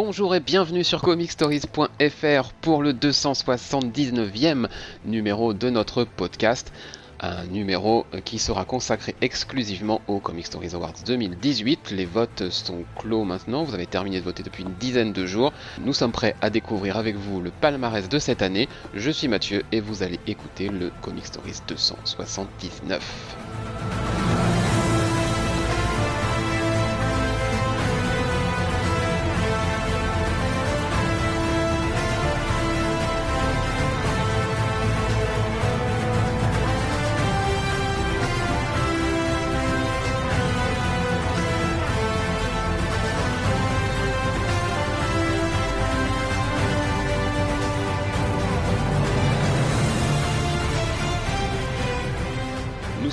Bonjour et bienvenue sur comicstories.fr pour le 279e numéro de notre podcast. Un numéro qui sera consacré exclusivement aux Comic Stories Awards 2018. Les votes sont clos maintenant, vous avez terminé de voter depuis une dizaine de jours. Nous sommes prêts à découvrir avec vous le palmarès de cette année. Je suis Mathieu et vous allez écouter le Comic Stories 279.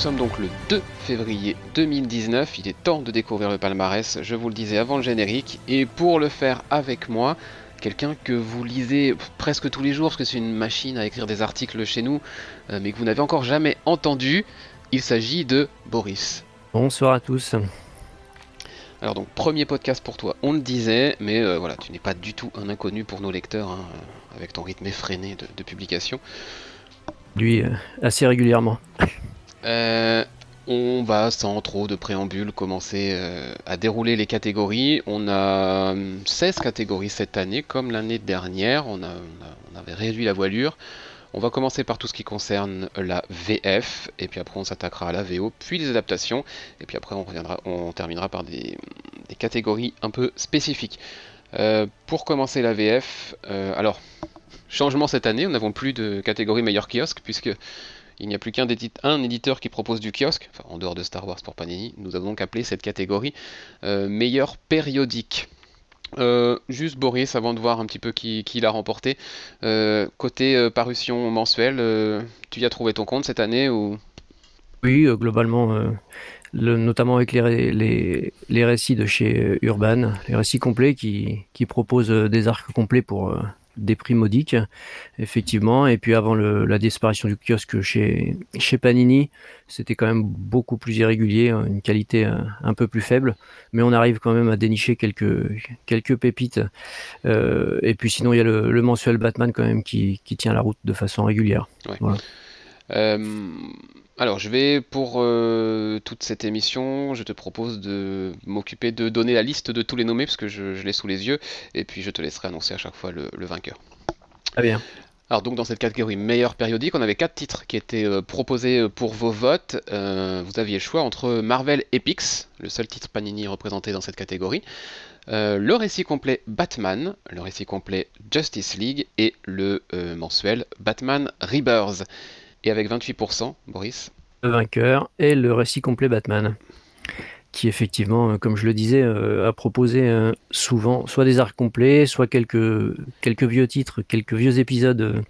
Sommes donc le 2 février 2019, il est temps de découvrir le palmarès, je vous le disais avant le générique, et pour le faire avec moi, quelqu'un que vous lisez presque tous les jours, parce que c'est une machine à écrire des articles chez nous, euh, mais que vous n'avez encore jamais entendu, il s'agit de Boris. Bonsoir à tous. Alors donc premier podcast pour toi, on le disait, mais euh, voilà, tu n'es pas du tout un inconnu pour nos lecteurs, hein, avec ton rythme effréné de, de publication. Lui, euh, assez régulièrement. Euh, on va sans trop de préambule commencer euh, à dérouler les catégories. On a 16 catégories cette année, comme l'année dernière. On, avait réduit la voilure. On va commencer par tout ce qui concerne la VF, et puis après on s'attaquera à la VO, puis les adaptations, et puis après on, terminera par des, catégories un peu spécifiques. Euh, pour commencer la VF, euh, alors, changement cette année, nous n'avons plus de catégorie meilleur kiosque, puisque il n'y a plus qu'un éditeur qui propose du kiosque, en dehors de Star Wars pour Panini. Nous avons donc appelé cette catégorie euh, meilleur périodique. Euh, juste Boris, avant de voir un petit peu qui, l'a remporté. Euh, côté parution mensuelle, tu y as trouvé ton compte cette année ou? Oui, globalement, le- notamment avec les, ré- les, les récits de chez Urban, les récits complets qui, proposent des arcs complets pour des prix modiques, effectivement. Et puis avant le- la disparition du kiosque chez, chez Panini, c'était quand même beaucoup plus irrégulier, hein, une qualité euh, un peu plus faible, mais on arrive quand même à dénicher quelques, quelques pépites. Euh, et puis sinon, il y a le, le mensuel Batman quand même qui, qui tient la route de façon régulière. Euh, alors, je vais pour euh, toute cette émission, je te propose de m'occuper de donner la liste de tous les nommés parce que je, je l'ai sous les yeux, et puis je te laisserai annoncer à chaque fois le, le vainqueur. Très bien. Alors donc dans cette catégorie meilleur périodique, on avait quatre titres qui étaient euh, proposés euh, pour vos votes. Euh, vous aviez le choix entre Marvel Epics, le seul titre Panini représenté dans cette catégorie, euh, le récit complet Batman, le récit complet Justice League et le mensuel Batman Rebirth. Et avec 28%, Boris, le vainqueur et le récit complet Batman, qui effectivement, euh, comme je le disais, euh, a proposé euh, souvent soit des arcs complets, soit quelques, quelques vieux titres, quelques vieux épisodes,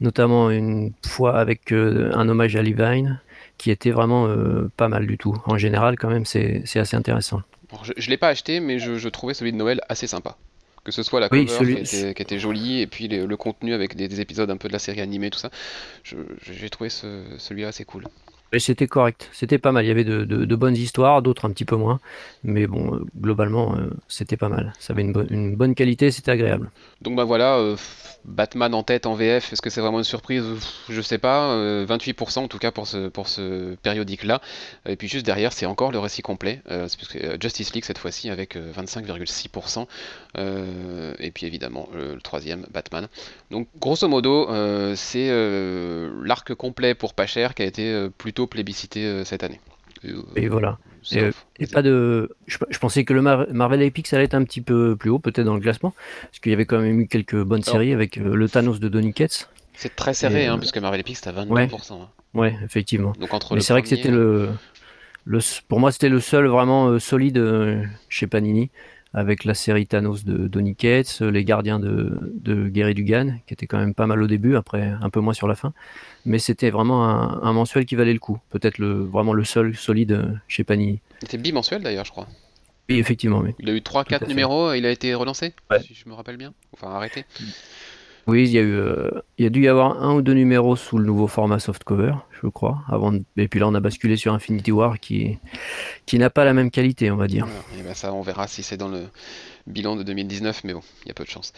notamment une fois avec un hommage à Levine, qui était vraiment pas mal du tout. En général, quand même, c'est c'est assez intéressant. Alors, je ne l'ai pas acheté, mais je, je trouvais celui de Noël assez sympa. Que ce soit la Oui, cover celui- qui, était, qui était jolie, et puis les- le contenu avec des, des épisodes un peu de la série animée, tout ça. J'ai trouvé ce- celui-là assez cool. Et c'était correct, c'était pas mal. Il y avait de, de- de bonnes histoires, d'autres un petit peu moins, mais bon, euh, globalement, euh, c'était pas mal. Ça avait une, bonne- une bonne qualité, c'était agréable. Donc bah voilà, euh, Batman en tête en VF, est-ce que c'est vraiment une surprise? Je sais pas, euh, 28% en tout cas pour ce, pour ce périodique-là. Et puis juste derrière, c'est encore le récit complet, Justice League cette fois-ci avec euh, 25,6%. Euh, et puis évidemment euh, le troisième, Batman. Donc grosso modo, euh, c'est euh, l'arc complet pour pas cher qui a été plutôt plébiscité cette année. Et voilà. Et, et pas de. Je, je pensais que le Mar- Marvel Epic allait être un petit peu plus haut, peut-être dans le classement, parce qu'il y avait quand même eu quelques bonnes séries avec le Thanos de Donny Cates. C'est très serré, Et, hein, puisque Marvel Epic c'est à 22%. hein. Ouais, effectivement. Donc entre Mais c'est vrai que c'était le, le. Pour moi, c'était le seul vraiment solide chez Panini, avec la série Thanos de Donny Cates, les Gardiens de, de Gary Dugan, qui était quand même pas mal au début, après un peu moins sur la fin. Mais c'était vraiment un, un mensuel qui valait le coup. Peut-être le, vraiment le seul solide chez Panini. C'était bimensuel d'ailleurs, je crois. Oui, effectivement, oui. Il a eu 3-4 fait. numéros et il a été relancé, Ouais. si je me rappelle bien. Enfin, arrêté. Oui, il y a eu, euh, il y a dû y avoir un ou deux numéros sous le nouveau format softcover, je crois. Et puis là, on a basculé sur Infinity War qui, n'a pas la même qualité, on va dire. et ben ça, on verra si c'est dans le bilan de 2019, mais bon, il y a peu de chance.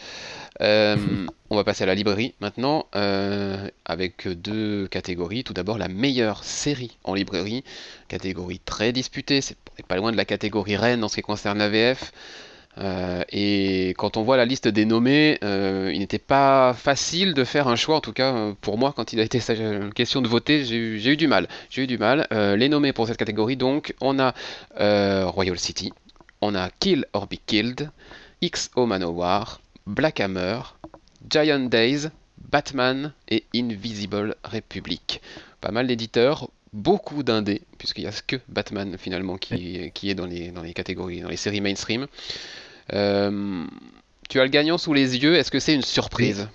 Euh, on va passer à la librairie maintenant, euh, avec deux catégories. Tout d'abord, la meilleure série en librairie, catégorie très disputée. C'est pas loin de la catégorie reine en ce qui concerne la VF. Euh, et quand on voit la liste des nommés, euh, il n'était pas facile de faire un choix, en tout cas euh, pour moi, quand il a été question de voter, j'ai eu, du mal. J'ai eu du mal. les nommés pour cette catégorie, donc, on a Royal City, on a Kill or Be Killed, XO Manowar, Black Hammer, Giant Days, Batman et Invisible Republic. Pas mal d'éditeurs, beaucoup d'indés, puisqu'il n'y a que Batman finalement qui, qui est dans les, dans les catégories, dans les séries mainstream. Euh, tu as le gagnant sous les yeux, est-ce que c'est une surprise?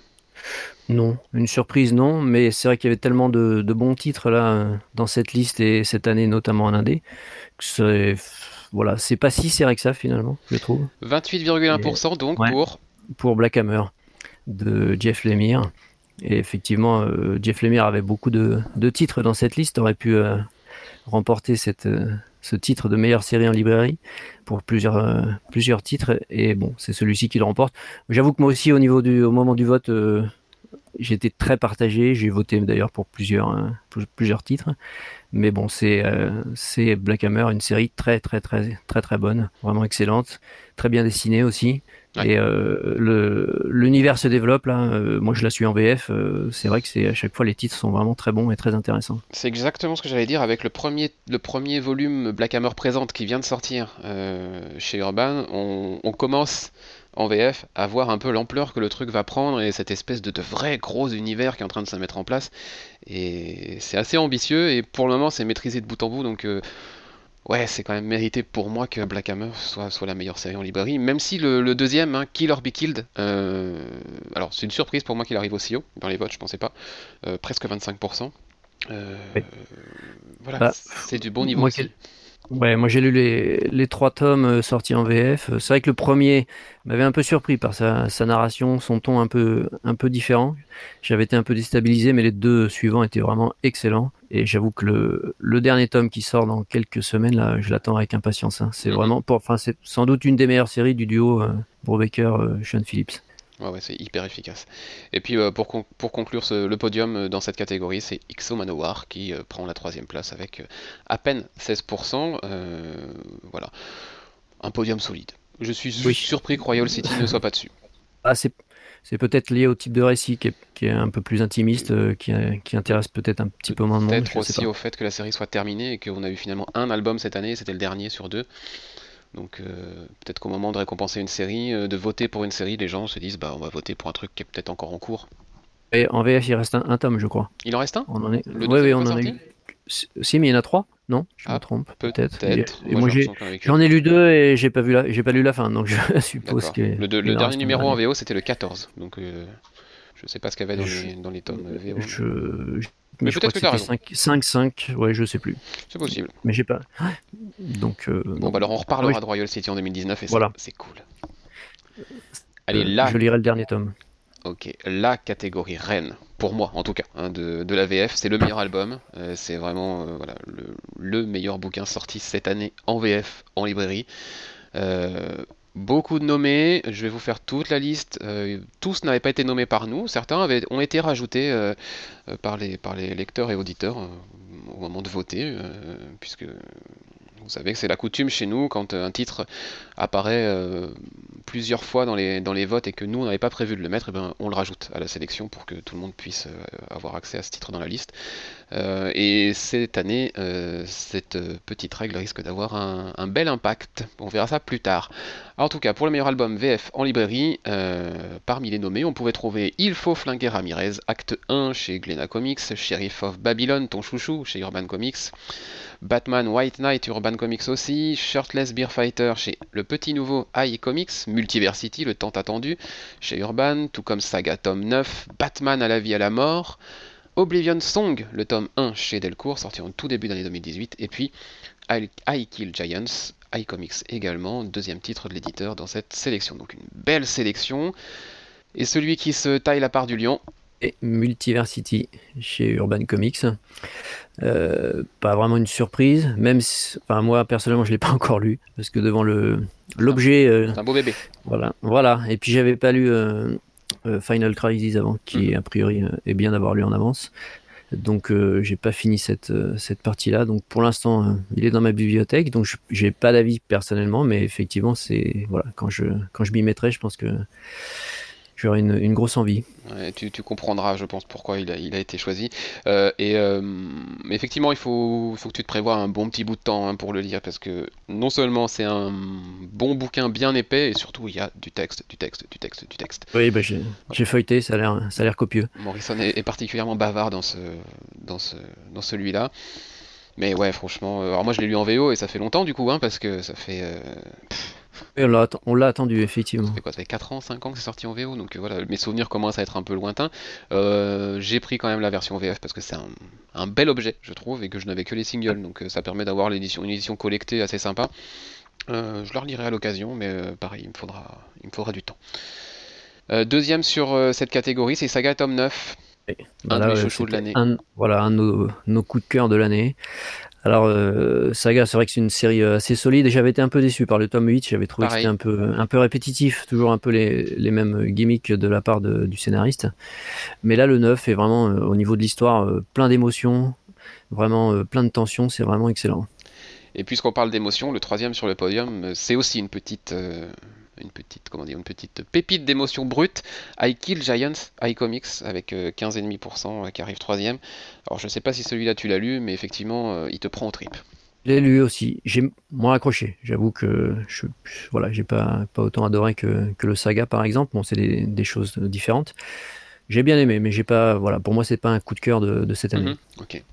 Non, une surprise non, mais c'est vrai qu'il y avait tellement de, bons titres là dans cette liste et cette année notamment en indé que c'est voilà, c'est pas si serré que ça finalement, je trouve. 28,1% donc pour pour Black Hammer de Jeff Lemire. Et effectivement, euh, Jeff Lemire avait beaucoup de, titres dans cette liste, aurait pu euh, remporter cette, ce titre de meilleure série en librairie pour plusieurs, euh, plusieurs titres. Et bon, c'est celui-ci qui le remporte. J'avoue que moi aussi, au, niveau du, au moment du vote, euh, j'étais très partagé. J'ai voté d'ailleurs pour plusieurs, euh, plusieurs titres. Mais bon, c'est c'est Black Hammer, une série très, très, très, très, très bonne. Vraiment excellente. Très bien dessinée aussi. Et euh, l'univers se développe là. Euh, moi, je la suis en VF. Euh, c'est vrai que c'est à chaque fois les titres sont vraiment très bons et très intéressants. C'est exactement ce que j'allais dire avec le premier, le premier volume Black Hammer présente qui vient de sortir chez Urban. On, on, commence en VF à voir un peu l'ampleur que le truc va prendre et cette espèce de, de vrai gros univers qui est en train de se mettre en place. Et c'est assez ambitieux et pour le moment, c'est maîtrisé de bout en bout. Donc ouais, c'est quand même mérité pour moi que Black Hammer soit, soit la meilleure série en librairie, même si le, deuxième, hein, Kill or Be Killed, euh, alors c'est une surprise pour moi qu'il arrive aussi haut, dans les votes je pensais pas, euh, presque 25%. Euh, voilà, bah, c'est du bon niveau aussi. Ouais, moi j'ai lu les, les, trois tomes euh, sortis en VF. Euh, c'est vrai que le premier m'avait un peu surpris par sa, sa, narration, son ton un peu, un peu différent. J'avais été un peu déstabilisé, mais les deux suivants étaient vraiment excellents. Et j'avoue que le, le, dernier tome qui sort dans quelques semaines, là, je l'attends avec impatience. Hein. C'est mhm. vraiment, pour, enfin, c'est sans doute une des meilleures séries du duo euh, Brubaker-Sean Phillips. Ouais, c'est hyper efficace. Et puis euh, pour, pour conclure le podium euh, dans cette catégorie, c'est XO Manowar qui euh, prend la troisième place avec à peine 16%. voilà, un podium solide. Je suis surpris que Royal City ne soit pas dessus. Ah, c'est, peut-être lié au type de récit qui est, un peu plus intimiste, qui, qui, intéresse peut-être un petit peu moins de monde. Peut-être aussi au fait que la série soit terminée et qu'on a eu finalement un album cette année, c'était le dernier sur deux. Donc euh, peut-être qu'au moment de récompenser une série, euh, de voter pour une série, les gens se disent bah on va voter pour un truc qui est peut-être encore en cours. Et en VF il reste un, tome je crois. Il en reste un? On en est. oui, oui, on en a eu. Si mais il y en a trois, non? Je me ah, trompe. Peut-être. moi, j'en ai lu deux et j'ai pas vu la... j'ai pas lu la fin donc je suppose que. Le, le dernier numéro en VO c'était le 14 donc euh, je sais pas ce qu'il y avait dans, les, dans les tomes VO. Je, mais peut-être que, tu as raison. 5, 5, ouais, je sais plus. C'est possible. Mais j'ai pas. Donc. Euh, bon, bah alors on reparlera de Royal City en 2019 et voilà. c'est cool. Allez, là. Je lirai le dernier tome. Ok, la catégorie reine, pour moi en tout cas, hein, de, de, la VF, c'est le meilleur album. Euh, c'est vraiment euh, voilà, le, le, meilleur bouquin sorti cette année en VF, en librairie. Euh, Beaucoup de nommés, je vais vous faire toute la liste. Euh, tous n'avaient pas été nommés par nous, certains ont été rajoutés euh, euh, par, les, lecteurs et auditeurs au moment de voter, puisque vous savez que c'est la coutume chez nous, quand un titre apparaît plusieurs fois dans les, votes et que nous, on pas prévu de le mettre, et eh ben, on le rajoute à la sélection pour que tout le monde puisse avoir accès à ce titre dans la liste. Et cette année, cette petite règle risque d'avoir un, bel impact. On verra ça plus tard. En tout cas, pour le meilleur album VF en librairie, euh, parmi les nommés, on pouvait trouver Il faut flinguer Ramirez, acte 1 chez Glena Comics, Sheriff of Babylon, ton chouchou, chez Urban Comics, Batman White Knight, Urban Comics aussi, Shirtless Beer Fighter chez le petit nouveau High Comics, Multiversity, le tant attendu, chez Urban, tout comme Saga tome 9, Batman à la vie à la mort, Oblivion Song, le tome 1 chez Delcourt, sorti en tout début d'année 2018, et puis I Kill Giants, iComics également, deuxième titre de l'éditeur dans cette sélection. Donc une belle sélection. Et celui qui se taille la part du lion et Multiversity chez Urban Comics. Euh, pas vraiment une surprise, même si, enfin moi personnellement je l'ai pas encore lu parce que devant le l'objet. Euh, un beau bébé. Voilà, voilà. Et puis j'avais pas lu euh, Final Crisis avant, qui mhm. a priori est bien d'avoir lu en avance. Donc j'ai pas fini cette cette partie là. Donc pour l'instant il est dans ma bibliothèque. Donc j'ai pas d'avis personnellement, mais effectivement c'est voilà quand je quand je m'y mettrai, je pense que j'aurai une, une, grosse envie. tu, tu, comprendras, je pense, pourquoi il a, il a été choisi. Euh, et euh, effectivement, il faut, faut que tu te prévois un bon petit bout de temps hein, pour le lire, parce que non seulement c'est un bon bouquin bien épais, et surtout il y a du texte, du texte, du texte, du texte. Oui, bah, j'ai feuilleté, ça a l'air, copieux. Morrison est, est, particulièrement bavard dans ce, dans ce, dans celui-là. Mais ouais, franchement, euh, alors moi je l'ai lu en VO et ça fait longtemps du coup, hein, parce que ça fait. Euh, on l'a attendu, effectivement. Ça fait quoi Ça fait 4 ans, 5 ans que c'est sorti en VO, donc euh, voilà, mes souvenirs commencent à être un peu lointains. J'ai pris quand même la version VF parce que c'est un, bel objet, je trouve, et que je n'avais que les singles, donc ça permet d'avoir l'édition, une édition collectée assez sympa. je leur lirai à l'occasion, mais pareil, il me, faudra, il me faudra du temps. deuxième sur cette catégorie, c'est Saga Tome 9. Voilà, un de l'année. Voilà, un de nos, coups de cœur de l'année. Alors, euh, Saga, c'est vrai que c'est une série euh, assez solide et j'avais été un peu déçu par le tome 8. J'avais trouvé que c'était un peu, un peu répétitif, toujours un peu les, les mêmes gimmicks de la part de, du scénariste. Mais là, le 9 est vraiment, euh, au niveau de l'histoire, plein d'émotions, vraiment plein de tensions. C'est vraiment excellent. Et puisqu'on parle d'émotions, le troisième sur le podium, c'est aussi une petite une petite, comment dire, une petite pépite d'émotion brute. I Kill Giants, iComics, avec 15,5% euh, euh, qui arrive troisième. Alors je sais pas si celui-là tu l'as lu, mais effectivement, euh, il te prend au trip. Je l'ai lu aussi. J'ai moins accroché. J'avoue que je voilà, j'ai pas, pas autant adoré que, que le saga par exemple. Bon, c'est des, des, choses différentes. J'ai bien aimé, mais j'ai pas voilà. Pour moi, c'est pas un coup de cœur de, de cette année. Mhm, ok.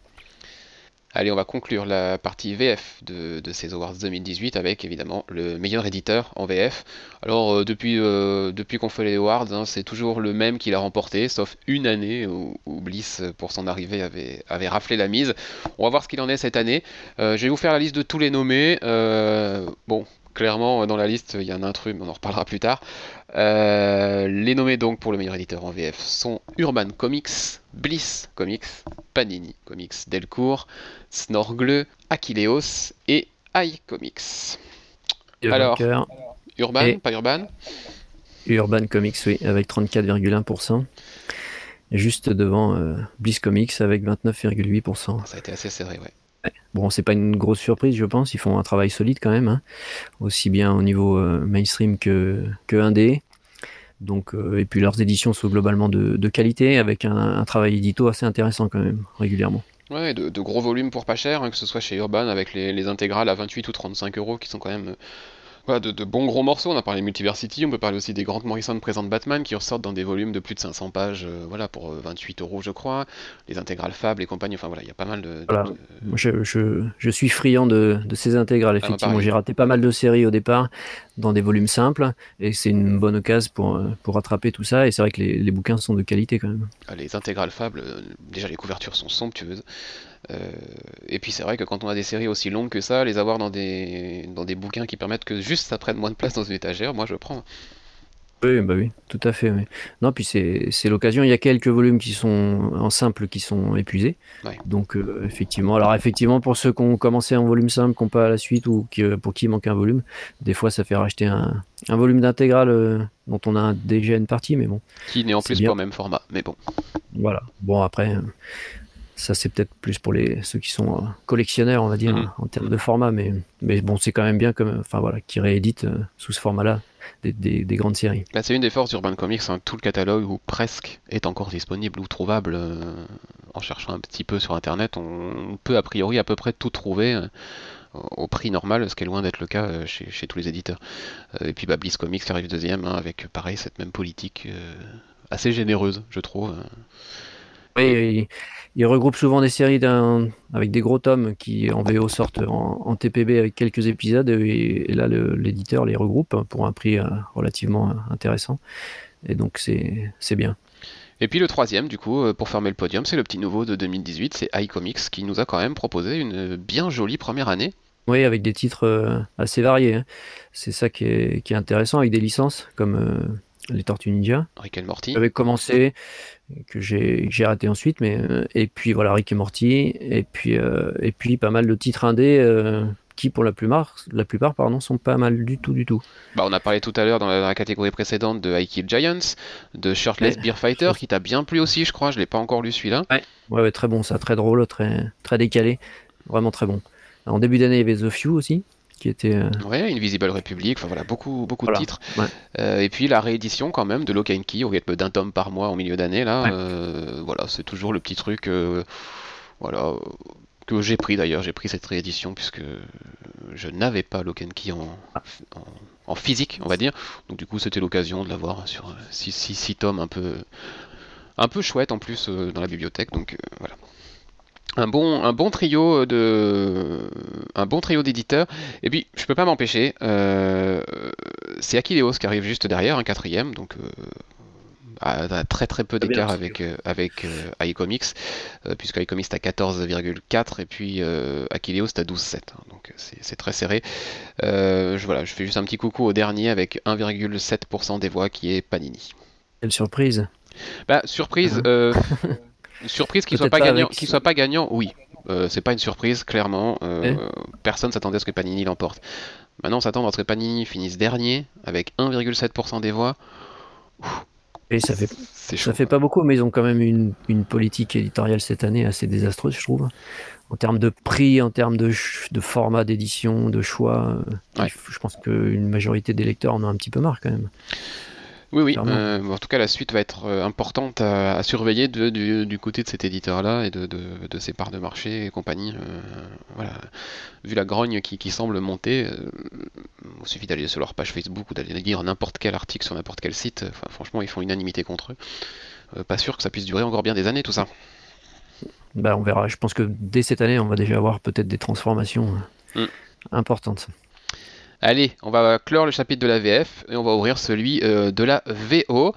Allez, on va conclure la partie VF de, ces Awards 2018 avec évidemment le meilleur éditeur en VF. Alors euh, depuis, euh, depuis qu'on fait les Awards, hein, c'est toujours le même qui l'a remporté, sauf une année où, Bliss pour son arrivée avait, raflé la mise. On va voir ce qu'il en est cette année. Euh, je vais vous faire la liste de tous les nommés. bon, clairement dans la liste il y a un intrus, mais on en reparlera plus tard. les nommés donc pour le meilleur éditeur en VF sont Urban Comics, Bliss Comics, Panini Comics Delcourt, Snorgle, Achilleos et iComics. Alors, Urban, pas Urban Urban Comics, oui, avec 34,1%. Juste devant euh, Bliss Comics avec 29,8%. Ça a été assez serré, ouais. Bon, c'est pas une grosse surprise, je pense. Ils font un travail solide quand même, hein. aussi bien au niveau euh, mainstream que, que indé. Donc, euh, et puis leurs éditions sont globalement de, qualité, avec un, travail édito assez intéressant quand même, régulièrement. Ouais, de, gros volumes pour pas cher, hein, que ce soit chez Urban avec les, intégrales à 28 ou 35 euros qui sont quand même de, bons gros morceaux. On a parlé Multiversity, on peut parler aussi des Grant Morrison présente Batman qui ressortent dans des volumes de plus de 500 pages, euh, voilà, pour 28 euh, euros, je crois. Les intégrales Fab, les compagnies, enfin voilà, il y a pas mal de. Je, suis friand de, ces intégrales, ah, effectivement. J'ai raté pas mal de séries au départ dans des volumes simples et c'est une bonne occasion pour, euh, pour rattraper tout ça. Et c'est vrai que les, bouquins sont de qualité quand même. Ah, les intégrales Fab, déjà les couvertures sont somptueuses. Euh, et puis c'est vrai que quand on a des séries aussi longues que ça, les avoir dans des, dans des bouquins qui permettent que juste ça prenne moins de place dans une étagère, moi je prends. Oui, bah oui, tout à fait. Non, puis c'est l'occasion. Il y a quelques volumes qui sont en simple qui sont épuisés. Donc euh, effectivement, alors effectivement pour ceux qui ont commencé en volume simple, qui n'ont pas la suite ou qui, pour qui il manque un volume, des fois ça fait racheter un, un volume d'intégrale euh, dont on a déjà une partie, mais bon. Qui n'est en plus pas au même format, mais bon. Voilà. Bon après, ça, c'est peut-être plus pour les, ceux qui sont euh, collectionneurs, on va dire, mhm. en termes de format. Mais, mais bon, c'est quand même bien comme, enfin, voilà, qui réédite euh, sous ce format-là des, grandes séries. Bah, c'est une des forces d'Urban Comics, hein, tout le catalogue ou presque est encore disponible ou trouvable. Euh, en cherchant un petit peu sur Internet, on peut a priori à peu près tout trouver au prix normal, ce qui est loin d'être le cas chez, tous les éditeurs. et puis bah, Bliss Comics arrive deuxième, hein, avec pareil cette même politique assez généreuse, je trouve. Oui, il, regroupe souvent des séries avec des gros tomes qui en VO sortent en, TPB avec quelques épisodes et, là l'éditeur les regroupe pour un prix euh, relativement intéressant et donc c'est bien. Et puis le troisième, du coup, euh, pour fermer le podium, c'est le petit nouveau de 2018, c'est iComics qui nous a quand même proposé une bien jolie première année. Oui, avec des titres euh, assez variés. Hein. C'est ça qui est, intéressant, avec des licences comme les Tortues Ninja. Rick et Morty. J'avais commencé, que j'ai raté ensuite, mais et puis voilà Rick et Morty, et puis et puis pas mal de titres indés qui pour la plupart, la plupart pardon, sont pas mal du tout du tout. Bah, on a parlé tout à l'heure dans, la catégorie précédente de I Kill Giants, de Shirtless Beer Fighter qui t'a bien plu aussi, je crois. Je l'ai pas encore lu celui-là. Ouais. ouais, très bon, ça, très drôle, très très décalé, vraiment très bon. En début d'année, il y avait The Few aussi, qui était. Euh... Ouais, Invisible Republic, enfin voilà, beaucoup, beaucoup de titres. Euh, et puis la réédition quand même de Lock and Key au rythme d'un tome par mois en milieu d'année, là. Euh, voilà, c'est toujours le petit truc. Euh, voilà, que j'ai pris d'ailleurs, j'ai pris cette réédition puisque je n'avais pas Lock Key en, en, physique, on va dire. Donc du coup, c'était l'occasion de l'avoir sur 6 tomes un peu, un peu chouette en plus dans la bibliothèque. Donc voilà. Un bon, un bon trio de, un bon trio d'éditeurs. Et puis, je peux pas m'empêcher, euh, c'est Akileos qui arrive juste derrière, un quatrième. Donc à, très très peu d'écart avec, euh, avec euh, iComics, euh, puisque iComics est à 14,4 et puis Akileos est à 12,7. Hein, donc c'est très serré. je, voilà, je fais juste un petit coucou au dernier avec 1,7% des voix qui est Panini. Quelle surprise bah, surprise, uh-huh. surprise qu'il soit pas gagnant, soit pas gagnant, oui. c'est pas une surprise, clairement. Eh personne s'attendait à ce que Panini l'emporte. Maintenant, on s'attend à ce que Panini finisse dernier avec 1,7% des voix. Et ça fait, ça fait pas beaucoup, mais ils ont quand même une, une, politique éditoriale cette année assez désastreuse, je trouve. En termes de prix, en termes de, de format d'édition, de choix, euh, je pense qu'une majorité des lecteurs en ont un petit peu marre quand même. Oui, oui. Euh, en tout cas, la suite va être euh, importante à, surveiller du, côté de cet éditeur-là et de, de, ses parts de marché et compagnie. Euh, voilà. Vu la grogne qui, semble monter, il suffit d'aller sur leur page Facebook ou d'aller lire n'importe quel article sur n'importe quel site. franchement, ils font unanimité contre eux. pas sûr que ça puisse durer encore bien des années, tout ça. Bah, on verra. Je pense que dès cette année, on va déjà avoir peut-être des transformations mm. importantes. Allez, on va clore le chapitre de la VF et on va ouvrir celui euh, de la VO.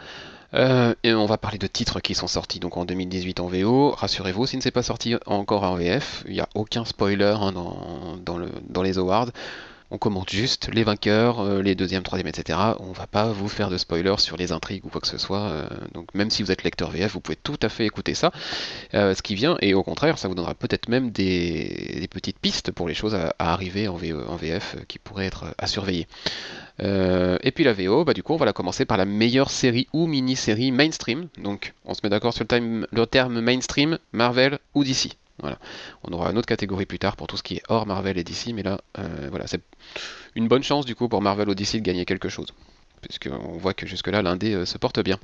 Euh, et on va parler de titres qui sont sortis donc en 2018 en VO. Rassurez-vous, s'il ne s'est pas sorti encore en VF, il n'y a aucun spoiler hein, dans, le, dans les awards on commente juste les vainqueurs, euh, les deuxièmes, troisièmes, etc. On va pas vous faire de spoilers sur les intrigues ou quoi que ce soit. Euh, donc même si vous êtes lecteur VF, vous pouvez tout à fait écouter ça, euh, ce qui vient, et au contraire, ça vous donnera peut-être même des, petites pistes pour les choses à, arriver en, VF qui pourraient être à surveiller. et puis la VO, bah, du coup, on va la commencer par la meilleure série ou mini-série mainstream. Donc on se met d'accord sur le, le terme mainstream, Marvel ou DC. On aura une autre catégorie plus tard pour tout ce qui est hors Marvel et DC, mais là, euh, voilà, c'est une bonne chance du coup pour Marvel ou DC de gagner quelque chose, puisqu'on voit que jusque-là l'indé euh, se porte bien.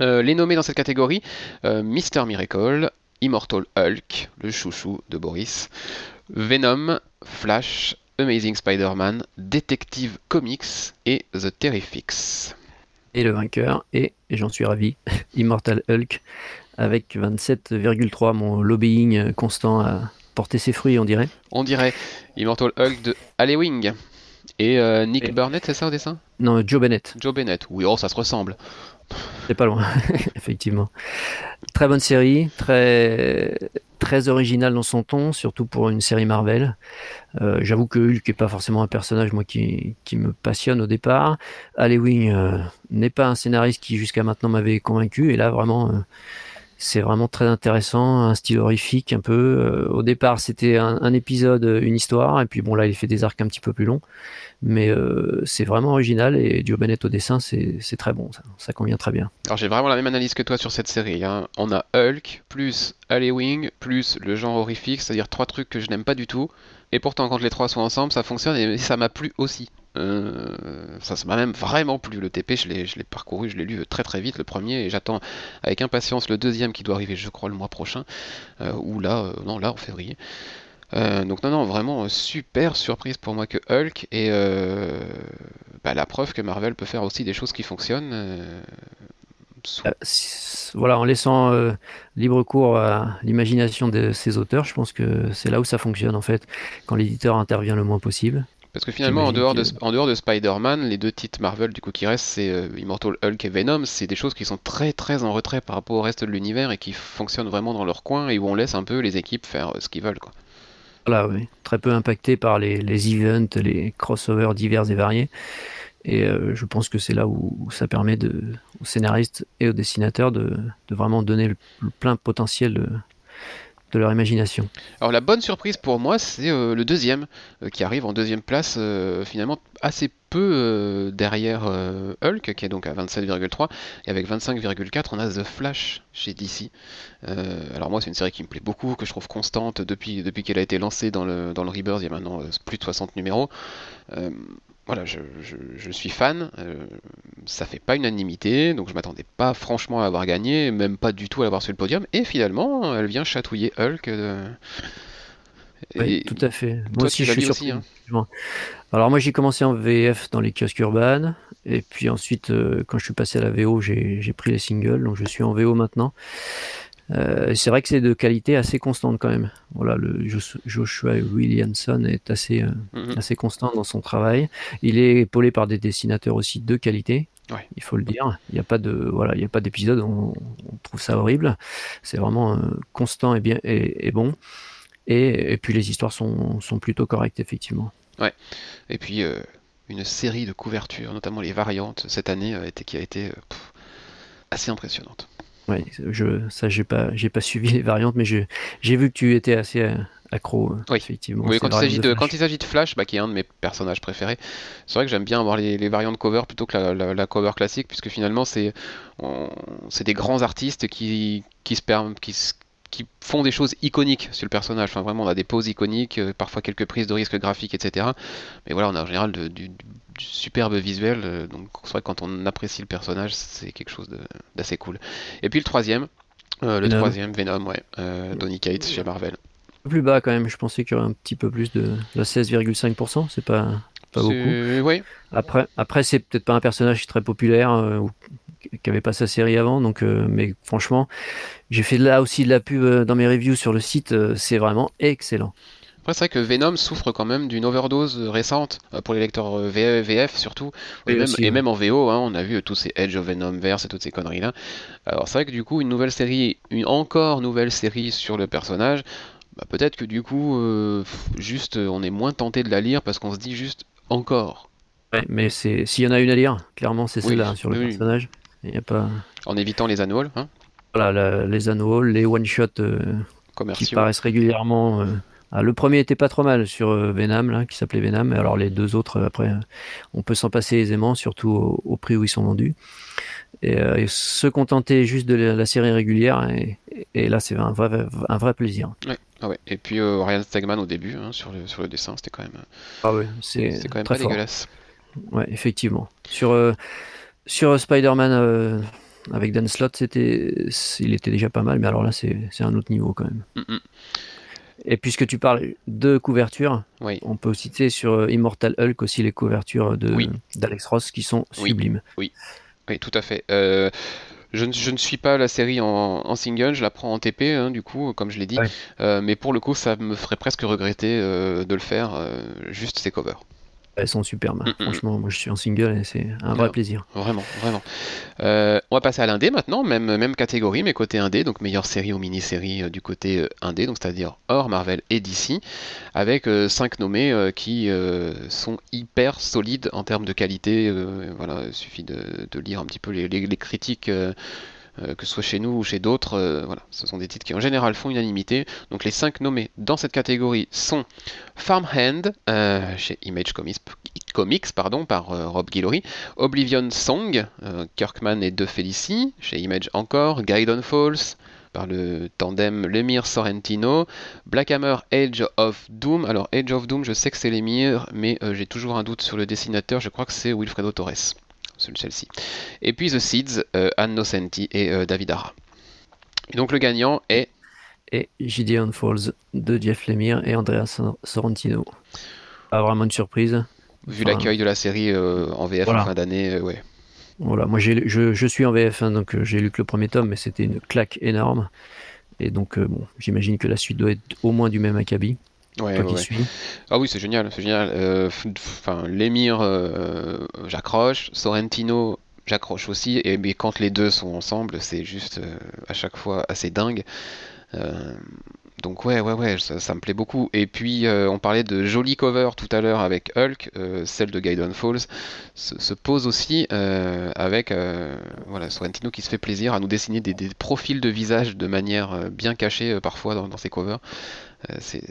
Euh, les nommés dans cette catégorie Mister Miracle, Immortal Hulk, le chouchou de Boris, Venom, Flash, Amazing Spider-Man, Detective Comics et The Terrifics. Et le vainqueur est, et j'en suis ravi, Immortal Hulk, avec 27,3. Mon lobbying constant a porté ses fruits, on dirait. On dirait. Immortal Hulk de Wing Et euh, Nick Burnett, c'est ça au dessin? Non, Joe Bennett. Joe Bennett, oui, oh, ça se ressemble. C'est pas loin, effectivement. Très bonne série, très très originale dans son ton, surtout pour une série Marvel. Euh, j'avoue que Hulk n'est pas forcément un personnage moi qui, qui me passionne au départ. Halloween euh, n'est pas un scénariste qui jusqu'à maintenant m'avait convaincu, et là vraiment c'est vraiment très intéressant, un style horrifique un peu. Euh, au départ, c'était un, épisode, une histoire, et puis bon là, il fait des arcs un petit peu plus longs, mais euh, c'est vraiment original et Bennett au dessin, c'est très bon, ça, convient très bien. Alors j'ai vraiment la même analyse que toi sur cette série. Hein. On a Hulk plus Wing plus le genre horrifique, c'est-à-dire trois trucs que je n'aime pas du tout. Et pourtant, quand les trois sont ensemble, ça fonctionne et ça m'a plu aussi. Euh, ça m'a même vraiment plu. Le TP, je l'ai parcouru, je l'ai lu très très vite le premier et j'attends avec impatience le deuxième qui doit arriver, je crois, le mois prochain. Euh, ou là, euh, non, là en février. donc non, non, vraiment super surprise pour moi que Hulk et bah, la preuve que Marvel peut faire aussi des choses qui fonctionnent. voilà, en laissant libre cours à l'imagination de ses auteurs, je pense que c'est là où ça fonctionne en fait, quand l'éditeur intervient le moins possible. Parce que finalement, en dehors, de, en dehors de Spider-Man, les deux titres Marvel du coup qui restent, c'est euh, Immortal Hulk et Venom. C'est des choses qui sont très très en retrait par rapport au reste de l'univers et qui fonctionnent vraiment dans leur coin et où on laisse un peu les équipes faire euh, ce qu'ils veulent. Quoi. Voilà, oui. Très peu impacté par les, les events, les crossovers divers et variés. Et je pense que c'est là où, ça permet de, aux scénaristes et aux dessinateurs de, vraiment donner le, plein potentiel de, leur imagination. Alors la bonne surprise pour moi, c'est euh, le deuxième, euh, qui arrive en deuxième place, euh, finalement assez peu derrière Hulk, qui est donc à 27,3, et avec 25,4, on a The Flash chez DC. alors moi, c'est une série qui me plaît beaucoup, que je trouve constante depuis, depuis qu'elle a été lancée dans le, dans le Rebirth, il y a maintenant plus de 60 numéros voilà, je, suis fan. Euh, ça fait pas unanimité, donc je m'attendais pas franchement à avoir gagné, même pas du tout à l'avoir sur le podium. Et finalement, elle vient chatouiller Hulk. Euh, oui, tout à fait. Moi aussi, je suis surpris. Hein. Alors moi, j'ai commencé en VF dans les kiosques urbaines, et puis ensuite, euh, quand je suis passé à la VO, j'ai pris les singles, donc je suis en VO maintenant. Euh, c'est vrai que c'est de qualité assez constante quand même. Voilà, le Joshua Williamson est assez, euh, mhm. assez constant dans son travail. Il est épaulé par des dessinateurs aussi de qualité. Il faut le dire. Il n'y a pas de voilà, il y a pas d'épisode où on, trouve ça horrible. C'est vraiment euh, constant et bien et, bon. Et, puis les histoires sont, sont, plutôt correctes effectivement. Ouais. Et puis une série de couvertures, notamment les variantes cette année, qui a été assez impressionnante. Ouais, je, ça j'ai pas, j'ai pas suivi les variantes, mais j'ai vu que tu étais assez euh, accro, oui. effectivement. Oui, quand il s'agit de, quand il s'agit de Flash, bah, qui est un de mes personnages préférés, c'est vrai que j'aime bien avoir les, les, variantes cover plutôt que la, la, cover classique, puisque finalement c'est, c'est des grands artistes qui, qui se permettent, qui, qui font des choses iconiques sur le personnage. Enfin, vraiment, on a des poses iconiques, euh, parfois quelques prises de risque graphiques, etc. Mais voilà, on a en général du, superbe visuel. Euh, donc, c'est vrai que quand on apprécie le personnage, c'est quelque chose d'assez cool. Et puis le troisième, euh, le troisième, Venom, ouais, Donny Cates chez Marvel. Plus bas quand même, je pensais qu'il y aurait un petit peu plus de, de 16,5%, c'est pas, pas beaucoup. Oui. Après, après c'est peut-être pas un personnage très populaire ou qui avait pas sa série avant. Donc, euh, mais franchement, j'ai fait là aussi de la pub euh, dans mes reviews sur le site. Euh, c'est vraiment excellent. Après, c'est vrai que Venom souffre quand même d'une overdose récente pour les lecteurs VF surtout, et, même, et même, en VO, hein, on a vu tous ces Edge of Venom Verse et toutes ces conneries là. Alors c'est vrai que du coup, une nouvelle série, une encore nouvelle série sur le personnage, bah, peut-être que du coup, juste on est moins tenté de la lire parce qu'on se dit juste encore. Ouais, mais s'il y en a une à lire, clairement c'est celle-là sur le personnage. Y a pas... En évitant les annuals hein Voilà, les annuals, les one-shots euh, qui paraissent régulièrement. Euh, ah, le premier était pas trop mal sur euh, Venom, là, qui s'appelait Venom. Alors les deux autres, après, on peut s'en passer aisément, surtout au, prix où ils sont vendus. Et, se contenter juste de la, série régulière, et, là, c'est un vrai, un vrai plaisir. Ouais. Ah ouais. Et puis Ryan Stegman au début, hein, sur, le, sur le dessin, c'était quand même. Ah ouais, c'est quand même très pas dégueulasse. Ouais, effectivement. Sur sur Spider-Man euh, avec Dan Slott, c'était, il était déjà pas mal, mais alors là, c'est, un autre niveau quand même. Mm, mm. Et puisque tu parles de couverture, on peut citer sur euh, Immortal Hulk aussi les couvertures de, d'Alex Ross qui sont sublimes. Oui, oui, tout à fait. Euh, je, ne, suis pas la série en, single, je la prends en TP, hein, du coup, comme je l'ai dit. mais pour le coup, ça me ferait presque regretter de le faire, juste ces covers sont superbes. Mm, mm, mm. Franchement, moi je suis en single et c'est un vrai plaisir. Vraiment, vraiment. Euh, on va passer à l'indé maintenant, même, même catégorie, mais côté indé, donc meilleure série ou mini-série euh, du côté euh, indé, donc c'est-à-dire hors Marvel et DC, avec 5 nommés qui sont hyper solides en termes de qualité. voilà, il suffit de, lire un petit peu les, les critiques que ce soit chez nous ou chez d'autres. Euh, ce sont des titres qui en général font unanimité. Donc les 5 nommés dans cette catégorie sont Farmhand euh, chez Image Comics, pardon, par Rob Guillory, Oblivion Song, Kirkman et De Felici, chez Image encore, Gaiden Falls, par le tandem Lemire Sorrentino, Black Hammer Age of Doom. Alors Age of Doom, je sais que c'est Lemire, mais j'ai toujours un doute sur le dessinateur, je crois que c'est Wilfredo Torres celui-ci. Et puis The Seeds, euh, Anne Nocenti et euh, David Ara. Et donc le gagnant est. Et Gideon Falls de Jeff Lemire et Andrea Sorrentino. Pas vraiment une surprise. Vu l'accueil de la série euh, en VF en fin d'année, ouais. Voilà, moi je, je, suis en VF, hein, donc j'ai lu que le premier tome, mais c'était une claque énorme. Et donc, bon, j'imagine que la suite doit être au moins du même acabit. Ouais, Ah oui, c'est génial, c'est génial. Euh, enfin, l'émir, euh, j'accroche. Sorrentino, j'accroche aussi. Et mais quand les deux sont ensemble, c'est juste euh, à chaque fois assez dingue. donc ouais, ouais, ouais, ça, me plaît beaucoup. Et puis euh, on parlait de jolie cover tout à l'heure avec Hulk, euh, celle de Gaiden Falls se, pose aussi avec voilà Sorrentino qui se fait plaisir à nous dessiner des, profils de visage de manière bien cachée parfois dans, ses covers. C'est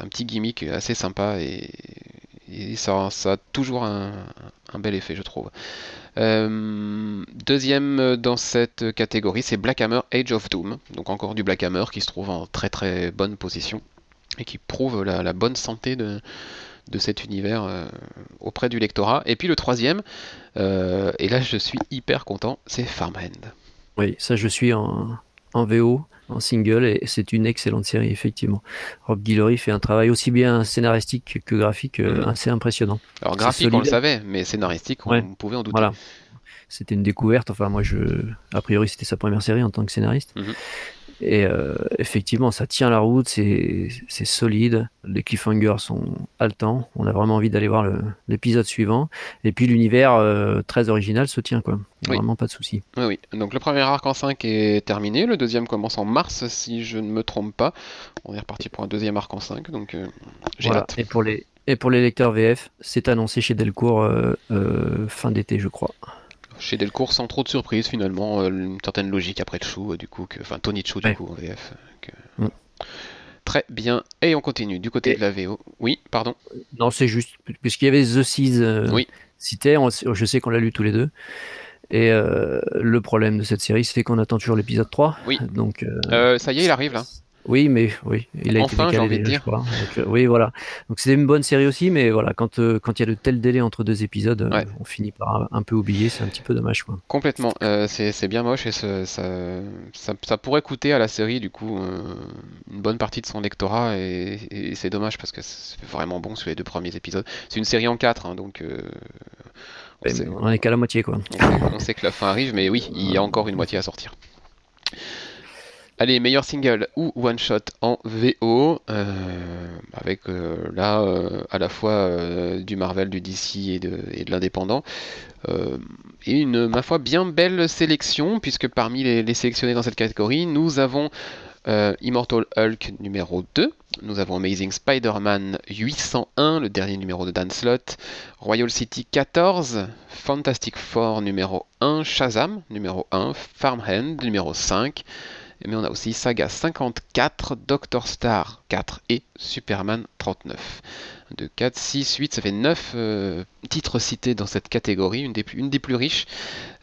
un petit gimmick assez sympa et, ça, a toujours un, bel effet, je trouve. Euh, deuxième dans cette catégorie, c'est Black Hammer Age of Doom. Donc encore du Black Hammer qui se trouve en très très bonne position et qui prouve la, bonne santé de, cet univers euh, auprès du lectorat. Et puis le troisième, euh, et là je suis hyper content, c'est Farmhand. Oui, ça je suis en, en VO en single et c'est une excellente série effectivement. Rob Guillory fait un travail aussi bien scénaristique que graphique euh, mm. assez impressionnant. Alors graphique on le savait, mais scénaristique on pouvait en douter. Voilà. C'était une découverte. Enfin moi je, a priori c'était sa première série en tant que scénariste. Mm-hmm. Et euh, effectivement, ça tient la route, c'est solide. Les cliffhangers sont haletants. On a vraiment envie d'aller voir l'épisode suivant. Et puis l'univers euh, très original se tient, quoi. Vraiment pas de souci. Oui, oui. Donc le premier arc en 5 est terminé. Le deuxième commence en mars, si je ne me trompe pas. On est reparti pour un deuxième arc en 5. Donc euh, j'ai hâte. Et pour les et pour les lecteurs VF, c'est annoncé chez Delcourt fin d'été, je crois chez Delcourt sans trop de surprise finalement, euh, une certaine logique après Chou, euh, du coup, que, enfin Tony Chou du coup en VF. Euh, mm. Très bien, et on continue du côté de la VO. Oui, pardon. Non, c'est juste puisqu'il y avait The Seas oui. cité, je sais qu'on l'a lu tous les deux. Et le problème de cette série, c'est qu'on attend toujours l'épisode 3. Oui. Donc, ça y est, il arrive là. Oui, mais oui, il a enfin, été décalé. dire. Euh, oui, voilà. Donc c'est une bonne série aussi, mais voilà, quand euh, quand il y a de tels délais entre deux épisodes, euh, on finit par un peu oublier. C'est un petit peu dommage, quoi. Complètement. c'est bien moche et ça, ça, pourrait coûter à la série du coup une bonne partie de son lectorat et, c'est dommage parce que c'est vraiment bon sur les deux premiers épisodes. C'est une série en quatre, hein, donc. on, est qu'à la moitié, quoi. on sait que la fin arrive, mais oui, il y a encore une moitié à sortir. Allez, meilleur single ou one shot en VO, euh, avec euh, là euh, à la fois du Marvel, du DC et de, l'indépendant. et une, ma foi, bien belle sélection, puisque parmi les, sélectionnés dans cette catégorie, nous avons Immortal Hulk numéro 2, nous avons Amazing Spider-Man 801, le dernier numéro de Dan Slott, Royal City 14, Fantastic Four numéro 1, Shazam numéro 1, Farmhand numéro 5, mais on a aussi Saga 54, Doctor Star 4 et Superman 39. De 4, 6, 8, ça fait 9 euh, titres cités dans cette catégorie, une des plus, riches.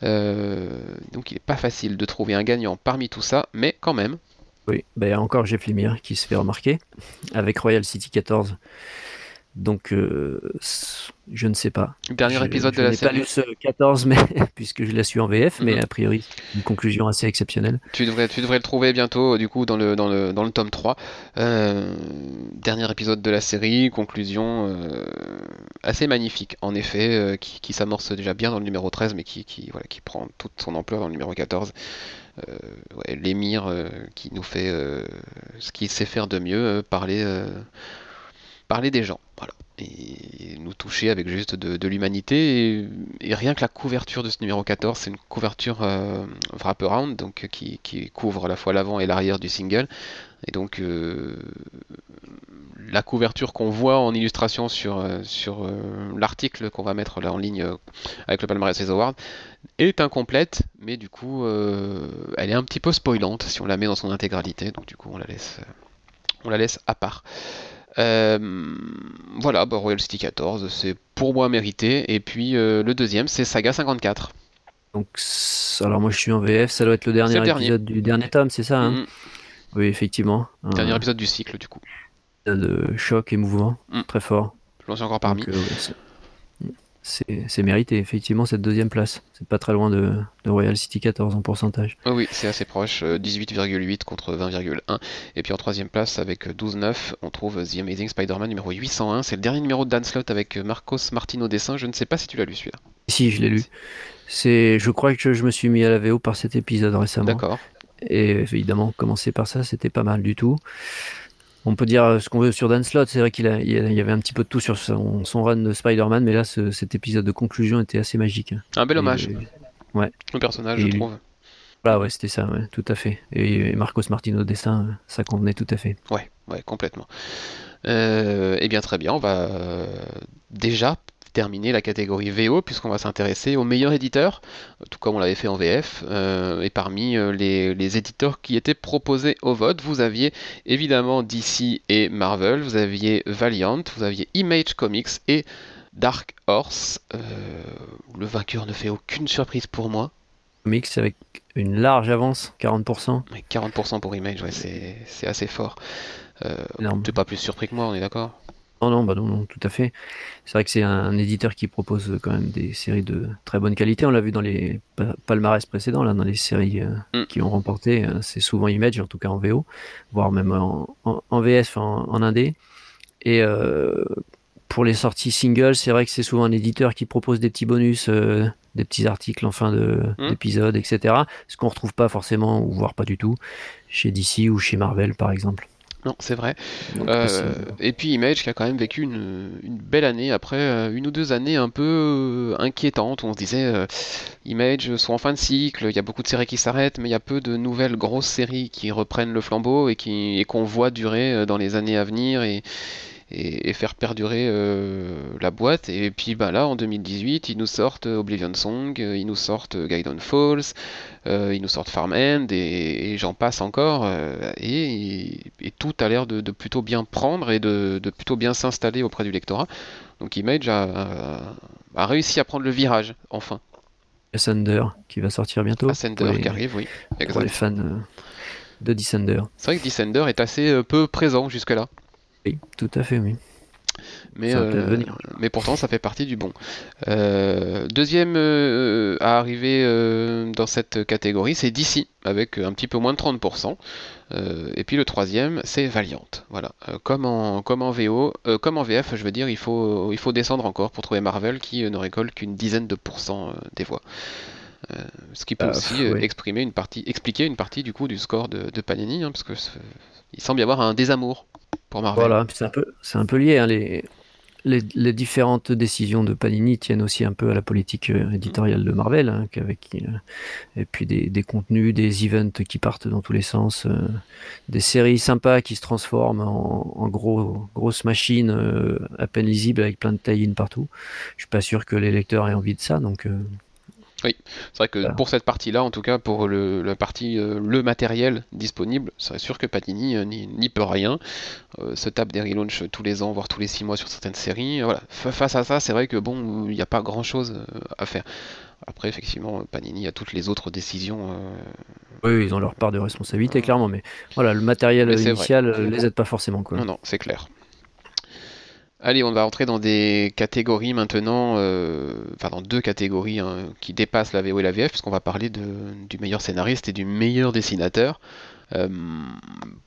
Euh, donc il n'est pas facile de trouver un gagnant parmi tout ça, mais quand même. Oui, a encore Jeff Lemire qui se fait remarquer avec Royal City 14 donc, euh, je ne sais pas. Dernier épisode de la série. Pas lu ce 14, mais, puisque je l'ai su en VF, mais mhm. a priori, une conclusion assez exceptionnelle. Tu devrais, tu devrais le trouver bientôt, du coup, dans le, dans le, dans le tome 3. Euh, dernier épisode de la série, conclusion euh, assez magnifique, en effet, qui, qui s'amorce déjà bien dans le numéro 13, mais qui, qui, voilà, qui prend toute son ampleur dans le numéro 14. L'émir qui nous fait ce qu'il sait faire de mieux, parler parler des gens, voilà, et nous toucher avec juste de, l'humanité. Et, rien que la couverture de ce numéro 14, c'est une couverture euh, wraparound, donc qui, couvre à la fois l'avant et l'arrière du single. Et donc euh, la couverture qu'on voit en illustration sur, euh, sur l'article qu'on va mettre là en ligne avec le palmarès des awards est incomplète, mais du coup elle est un petit peu spoilante si on la met dans son intégralité. Donc du coup on la laisse, on la laisse à part. Euh, voilà, bah, Royal City 14, c'est pour moi mérité. Et puis euh, le deuxième, c'est Saga 54. Donc, alors moi je suis en VF, ça doit être le dernier, épisode du dernier tome, c'est ça hein mm. Oui, effectivement. Dernier épisode du cycle, du coup. De choc, émouvant, mm. très fort. Je suis encore parmi. Euh, c'est mérité, effectivement, cette deuxième place. C'est pas très loin de, Royal City 14 en pourcentage. Oh oui, c'est assez proche, 18,8 euh, contre 20,1. Et puis en troisième place, avec 12,9, on trouve The Amazing Spider-Man numéro 801. C'est le dernier numéro de Dan Slott avec Marcos Martino dessin. Je ne sais pas si tu l'as lu celui-là. Si, je l'ai lu. C'est, je crois que je me suis mis à la VO par cet épisode récemment. D'accord. Et évidemment, commencer par ça, c'était pas mal du tout on peut dire ce qu'on veut sur Dan Slott. C'est vrai qu'il y avait un petit peu de tout sur son, run de Spider-Man, mais là, cet épisode de conclusion était assez magique. Un bel hommage. ouais. Le personnage, je trouve. Voilà, ouais, c'était ça, tout à fait. Et, Marcos Martino dessin, ça convenait tout à fait. Ouais. ouais, complètement. eh bien, très bien, on va déjà terminer la catégorie VO puisqu'on va s'intéresser aux meilleurs éditeurs, tout comme on l'avait fait en VF. et parmi les, les, éditeurs qui étaient proposés au vote, vous aviez évidemment DC et Marvel, vous aviez Valiant, vous aviez Image Comics et Dark Horse. le vainqueur ne fait aucune surprise pour moi. Comics avec une large avance, 40%. 40% pour Image, ouais, c'est assez fort. Euh, T'es pas plus surpris que moi, on est d'accord? Non, non, bah non, non, tout à fait. C'est vrai que c'est un éditeur qui propose quand même des séries de très bonne qualité. On l'a vu dans les palmarès précédents, là, dans les séries euh, mm. qui ont remporté. Euh, c'est souvent Image, en tout cas en VO, voire même en, en, VS, en, en indé. Et euh, pour les sorties singles, c'est vrai que c'est souvent un éditeur qui propose des petits bonus, euh, des petits articles en fin mmh. d'épisode, etc. Ce qu'on retrouve pas forcément, ou voire pas du tout, chez DC ou chez Marvel, par exemple. Non, c'est vrai. Euh, et puis Image qui a quand même vécu une, belle année après euh, une ou deux années un peu inquiétantes. Où on se disait Image sont en fin de cycle, il y a beaucoup de séries qui s'arrêtent, mais il y a peu de nouvelles grosses séries qui reprennent le flambeau et qui et qu'on voit durer dans les années à venir. Et, et, faire perdurer euh, la boîte. Et puis bah, là, en 2018, ils nous sortent Oblivion Song, euh, ils nous sortent Guidon Falls, euh, ils nous sortent Farm End, et, j'en passe encore. Et, tout a l'air de, plutôt bien prendre et de, plutôt bien s'installer auprès du lectorat. Donc Image a, a, réussi à prendre le virage, enfin. Ascender qui va sortir bientôt. Ascender qui arrive, oui. Pour les fans de Descender. C'est vrai que Descender est assez peu présent jusque-là. Oui, tout à fait, oui. Mais, euh, mais pourtant, ça fait partie du bon. Euh, deuxième euh, à arriver dans cette catégorie, c'est DC, avec un petit peu moins de 30%. et puis le troisième, c'est Valiant. Voilà. comme, en, comme en VO, comme en VF, je veux dire, il faut, il faut descendre encore pour trouver Marvel qui ne récolte qu'une dizaine de pourcents des voix. ce qui peut aussi exprimer une partie, expliquer une partie du coup du score de, Panini, hein, parce que il semble y avoir un désamour voilà, c'est un peu, c'est un peu lié. Hein, les, les, différentes décisions de Panini tiennent aussi un peu à la politique euh, éditoriale de Marvel, hein, euh, et puis des, des, contenus, des events qui partent dans tous les sens, euh, des séries sympas qui se transforment en, en gros, grosses machines à peine lisibles avec plein de tie partout. Je suis pas sûr que les lecteurs aient envie de ça, donc oui, c'est vrai que pour cette partie-là, en tout cas pour le, la partie euh, le matériel disponible, c'est sûr que Panini euh, n'y peut rien. Euh, se tape des relaunchs tous les ans, voire tous les six mois sur certaines séries. Voilà. Face à ça, c'est vrai que bon, il n'y a pas grand-chose à faire. Après, effectivement, Panini a toutes les autres décisions. Oui, ils ont leur part de responsabilité, clairement, mais voilà, le matériel initial ne les aide pas forcément. Quoi. Non, non, c'est clair. Allez, on va entrer dans des catégories maintenant, euh, enfin dans deux catégories hein, qui dépassent la VO et la VF, puisqu'on va parler du meilleur scénariste et du meilleur dessinateur. Euh,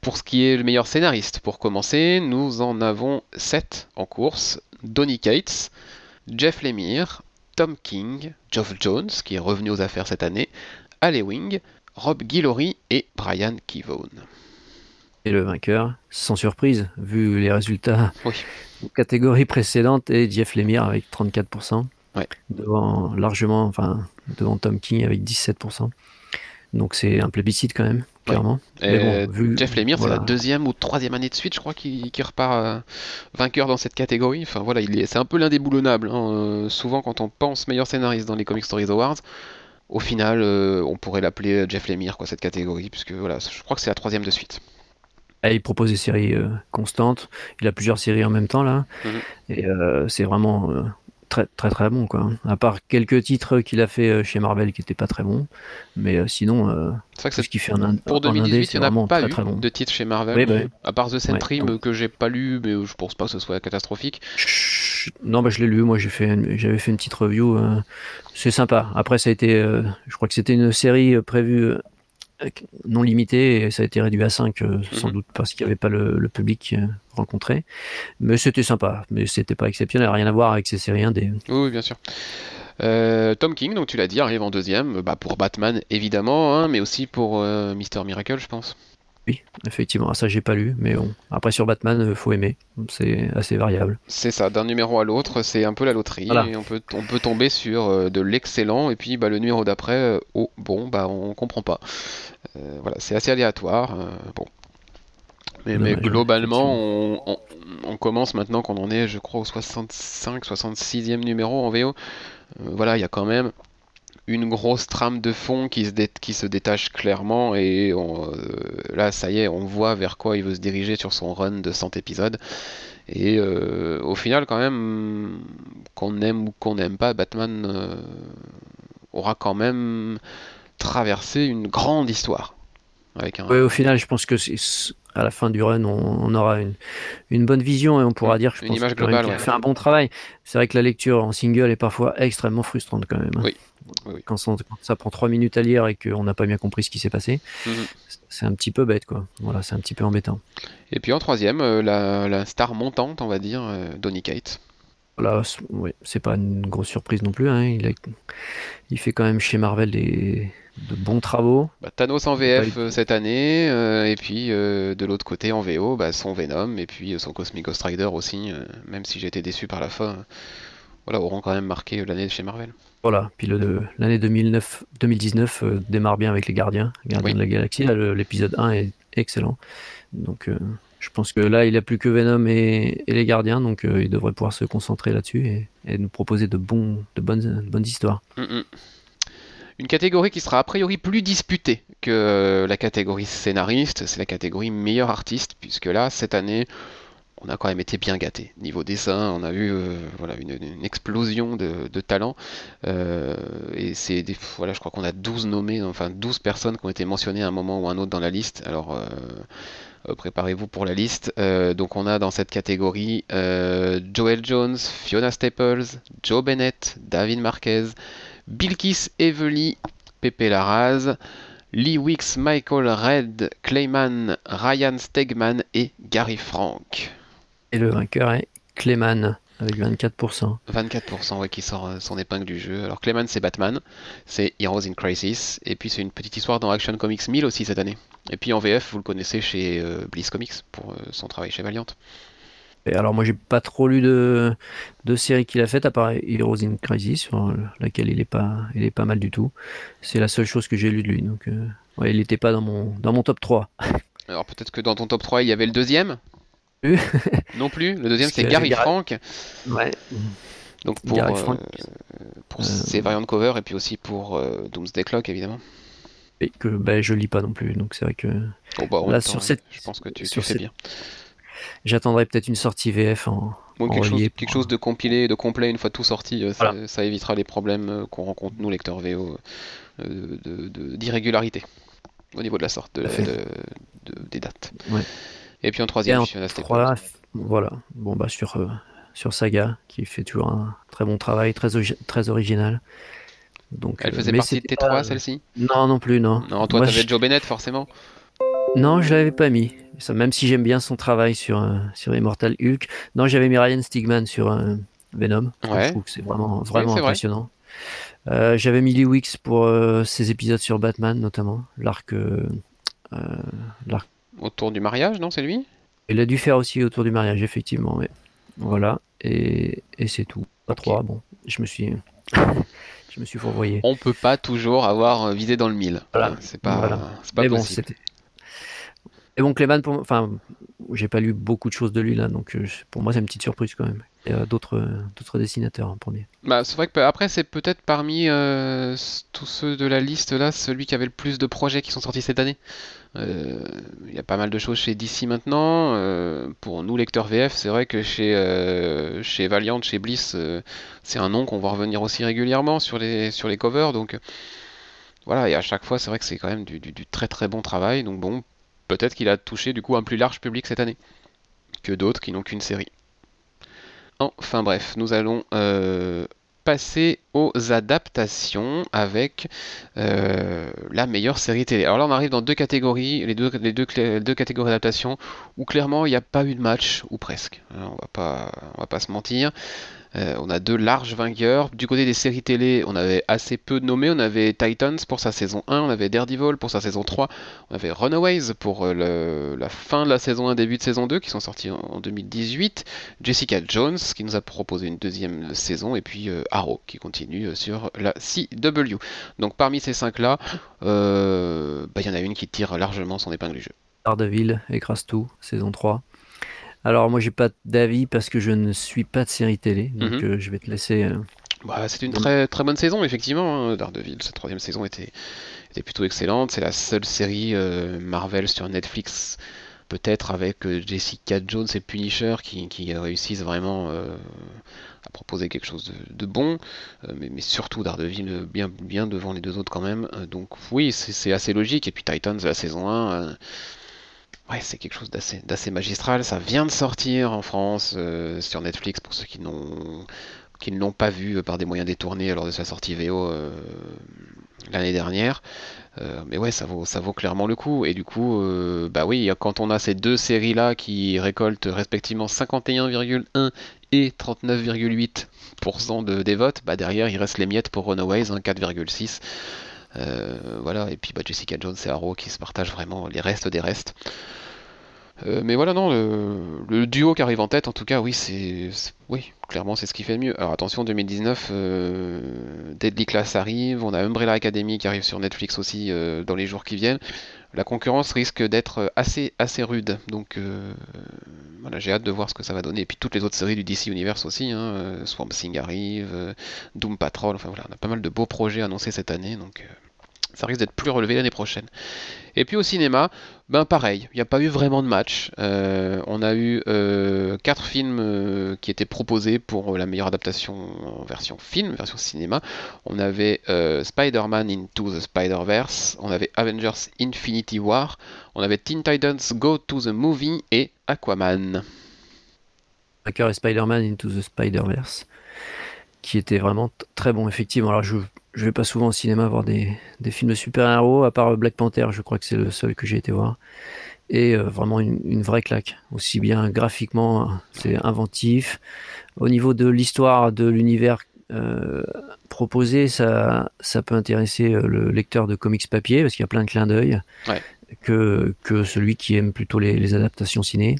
pour ce qui est le meilleur scénariste, pour commencer, nous en avons sept en course. Donny Cates, Jeff Lemire, Tom King, Geoff Jones, qui est revenu aux affaires cette année, Ale Wing, Rob Guillory et Brian Kivone. Et le vainqueur, sans surprise, vu les résultats catégorie précédente, et Jeff Lemire avec 34%. Devant, largement, enfin, devant Tom King avec 17%. Donc c'est un plébiscite quand même, clairement. Jeff Lemire, c'est la deuxième ou troisième année de suite, je crois, qui, repart euh, vainqueur dans cette catégorie. Enfin voilà, c'est un peu l'indéboulonnable. Hein. Euh, souvent, quand on pense meilleur scénariste dans les Comic Stories Awards, au final, euh, on pourrait l'appeler Jeff Lemire, quoi, cette catégorie, puisque voilà, je crois que c'est la troisième de suite. Il propose des séries euh, constantes. Il a plusieurs séries en même temps là. Mhm. Et euh, c'est vraiment euh, très très très bon quoi. À part quelques titres qu'il a fait chez Marvel qui n'étaient pas très bons, mais sinon c'est ce qu'il fait en Pour 2018, il n'y en a pas eu de titres chez Marvel. Bah à part The Sentry que j'ai pas lu, mais je pense pas que ce soit catastrophique. Non, bah je l'ai lu. Moi, j'ai fait, j'avais fait une petite review. c'est sympa. Après, ça a été, je crois que c'était une série prévue non limité et ça a été réduit à 5 euh, sans mhm. doute parce qu'il n'y avait pas le, public euh, rencontré. Mais c'était sympa. Mais c'était pas exceptionnel. Rien à voir avec ces séries oui, bien sûr. Euh, Tom King donc tu l'as dit arrive en deuxième bah, pour Batman évidemment hein, mais aussi pour Mister Miracle je pense oui, effectivement, ça j'ai pas lu, mais bon. Après sur Batman, euh, faut aimer, c'est assez variable. C'est ça, d'un numéro à l'autre, c'est un peu la loterie. on, peut, on peut tomber sur euh, de l'excellent, et puis bah, le numéro d'après, euh, oh bon, bah on comprend pas. voilà, c'est assez aléatoire. bon. Mais, globalement, on, commence maintenant qu'on en est, je crois, au 65, 66e numéro en VO. voilà, il y a quand même une grosse trame de fond qui se, détache clairement et euh, là ça y est on voit vers quoi il veut se diriger sur son run de 100 épisodes. Et euh, au final quand même qu'on aime ou qu'on n'aime pas Batman euh, aura quand même traversé une grande histoire avec un... Au final je pense que à la fin du run, on, aura une, une, bonne vision et on pourra dire je une image globale, a fait un bon travail. C'est vrai que la lecture en single est parfois extrêmement frustrante quand même. Hein. Oui, quand, ça, prend trois minutes à lire et qu'on n'a pas bien compris ce qui s'est passé, mhm. c'est un petit peu bête, quoi. Voilà, c'est un petit peu embêtant. Et puis en troisième, euh, la, star montante, on va dire, euh, Donny Kate. Là, oui, c'est pas une grosse surprise non plus. Hein. Il, il fait quand même chez Marvel des, de bons travaux. Bah, Thanos en VF euh, cette année, et puis de l'autre côté en VO, bah, son Venom, et puis son Cosmic Ghost Rider aussi, même si j'étais déçu par la fin voilà, auront quand même marqué l'année chez Marvel. Voilà, puis l'année 2019 euh, démarre bien avec les Gardiens, Gardiens de la Galaxie. l'épisode 1 est excellent. Donc, euh, je pense que là, il a plus que Venom et, les Gardiens, donc euh, il devrait pouvoir se concentrer là-dessus et, nous proposer de, bonnes, histoires. Mm, mm. Une catégorie qui sera a priori plus disputée que la catégorie scénariste, c'est la catégorie meilleur artiste, puisque là, cette année, on a quand même été bien gâté. Niveau dessin, on a eu une, explosion de, de talent. Euh, et c'est voilà, je crois qu'on a 12 nommés, enfin 12 personnes qui ont été mentionnées à un moment ou un autre dans la liste. Alors euh, préparez-vous pour la liste. donc on a dans cette catégorie Joel Jones, Fiona Staples, Joe Bennett, David Marquez, Bilkis Evely, Pepe Larraz. Lee Wicks, Michael Red, Clayman, Ryan Stegman et Gary Frank. Et le vainqueur est Clayman avec 24%. 24%, ouais, qui sort euh, son épingle du jeu. Alors Clayman, c'est Batman, c'est Heroes in Crisis, et puis c'est une petite histoire dans Action Comics 1000 aussi cette année. Et puis en VF, vous le connaissez chez euh, Bliss Comics pour euh, son travail chez Valiant. Et alors moi j'ai pas trop lu de, de séries qu'il a faites à part Heroes in Crisis sur laquelle il est pas il est pas mal du tout. C'est la seule chose que j'ai lu de lui donc ouais, il n'était pas dans mon dans mon top 3. Alors peut-être que dans ton top 3 il y avait le deuxième? Non plus. Le deuxième, c'est Gary Frank. Ouais. Donc pour, euh, pour euh, ses variantes cover et puis aussi pour euh, Doomsday Clock, évidemment. Et que ben, je lis pas non plus, donc c'est vrai que. Oh, bah, là, sur cette... Je pense que tu, tu fais bien. J'attendrai peut-être une sortie VF en. quelque, chose, quelque chose, de compilé, de complet une fois tout sorti, ça, évitera les problèmes qu'on rencontre nous lecteurs VO d'irrégularité de, de, au niveau de la sorte de, des dates. Ouais. Et puis en troisième, trois, voilà. Bon bah sur euh, sur Saga qui fait toujours un très bon travail, très très original. Donc, Elle faisait partie de tes trois, celle-ci? Non, non plus, non. Non, toi, t'avais Joe Bennett, forcément Non, je l'avais pas mis. Ça, même si j'aime bien son travail sur, euh, sur Immortal Hulk. Non, j'avais mis Ryan Stigman sur euh, Venom. Ouais. Je trouve que c'est vraiment, vraiment impressionnant. j'avais mis Lee Wicks pour ses épisodes sur Batman, notamment. L'arc. l'arc Autour du mariage, non C'est lui? Il a dû faire aussi autour du mariage, effectivement. Voilà, et, c'est tout. Pas trois, bon, je me suis. je me suis fourvoyé. On peut pas toujours avoir visé dans le mille. Voilà. C'est pas, pas possible. et bon, Clément, pour... enfin, j'ai pas lu beaucoup de choses de lui là, donc euh, pour moi c'est une petite surprise quand même. Il y a d'autres, d'autres dessinateurs en premier. Bah, c'est vrai que après c'est peut-être parmi euh, tous ceux de la liste là celui qui avait le plus de projets qui sont sortis cette année. Euh, il y a pas mal de choses chez DC maintenant. Euh, pour nous lecteurs VF, c'est vrai que chez, euh, chez Valiant, chez Bliss, c'est un nom qu'on va revenir aussi régulièrement sur les, sur les covers. Donc voilà, et à chaque fois, c'est vrai que c'est quand même du, du, très très bon travail. Donc bon, peut-être qu'il a touché du coup un plus large public cette année que d'autres qui n'ont qu'une série. Enfin bref, nous allons passer aux adaptations avec euh, la meilleure série télé. Alors là, on arrive dans deux catégories, les deux, catégories d'adaptation où clairement il n'y a pas eu de match, ou presque. pas, on va pas se mentir. Euh, on a deux larges vainqueurs. Du côté des séries télé, on avait assez peu nommés. On avait Titans pour sa saison 1, on avait Daredevil pour sa saison 3, on avait Runaways pour euh, la fin de la saison 1, début de saison 2, qui sont sortis en, 2018. Jessica Jones, qui nous a proposé une deuxième saison, et puis euh, Arrow, qui continue sur la CW. Donc parmi ces cinq-là, bah, il y en a une qui tire largement son épingle du jeu. Daredevil écrase tout, saison 3. Alors moi j'ai pas d'avis parce que je ne suis pas de série télé, donc Mhm. euh, je vais te laisser. euh, Bah, c'était une très très bonne saison, effectivement. hein, Daredevil, cette troisième saison était, était plutôt excellente. C'est la seule série euh, Marvel sur Netflix, peut-être avec Jessica Jones et Punisher, qui, qui réussissent vraiment à proposer quelque chose de, de bon. Mais, mais surtout Daredevil bien, bien devant les deux autres quand même. Donc oui, c'est c'est assez logique. Et puis Titans, la saison 1. Ouais, c'est quelque chose d'assez magistral. Ça vient de sortir en France euh, sur Netflix pour ceux qui n'ont ne l'ont pas vu euh, par des moyens détournés lors de sa sortie VO euh, l'année dernière. Mais ouais, ça vaut clairement le coup. Et du coup, bah oui, quand on a ces deux séries-là qui récoltent respectivement 51,1 et 39,8% de, des votes, bah derrière il reste les miettes pour Runaways, hein, 4,6. Euh, voilà, et puis bah, Jessica Jones et Arrow qui se partagent vraiment les restes des restes. Euh, mais voilà, non, le, duo qui arrive en tête, en tout cas, oui, c'est, oui, clairement, c'est ce qui fait le mieux. Alors attention, 2019, euh, Deadly Class arrive, on a Umbrella Academy qui arrive sur Netflix aussi dans les jours qui viennent. La concurrence risque d'être assez, assez rude, donc voilà, j'ai hâte de voir ce que ça va donner. Et puis toutes les autres séries du DC Universe aussi, hein, Swamp Thing arrive, Doom Patrol, enfin voilà, on a pas mal de beaux projets annoncés cette année, donc ça risque d'être plus relevé l'année prochaine. Et puis au cinéma, ben pareil, il n'y a pas eu vraiment de match. Euh, on a eu euh, quatre films euh, qui étaient proposés pour la meilleure adaptation en version film, version cinéma. On avait euh, Spider-Man Into the Spider-Verse, on avait Avengers Infinity War, on avait Teen Titans Go to the Movie et Aquaman. Hacker et Spider-Man Into the Spider-Verse, qui était vraiment très bon, effectivement. Alors, je, je vais pas souvent au cinéma voir des, des films de super-héros, à part Black Panther, je crois que c'est le seul que j'ai été voir. Et euh, vraiment une, une vraie claque. Aussi bien graphiquement, c'est inventif. Au niveau de l'histoire, de l'univers euh, proposé, ça, ça peut intéresser euh, le lecteur de comics papier, parce qu'il y a plein de clins d'œil, Ouais. que, que celui qui aime plutôt les, les adaptations ciné.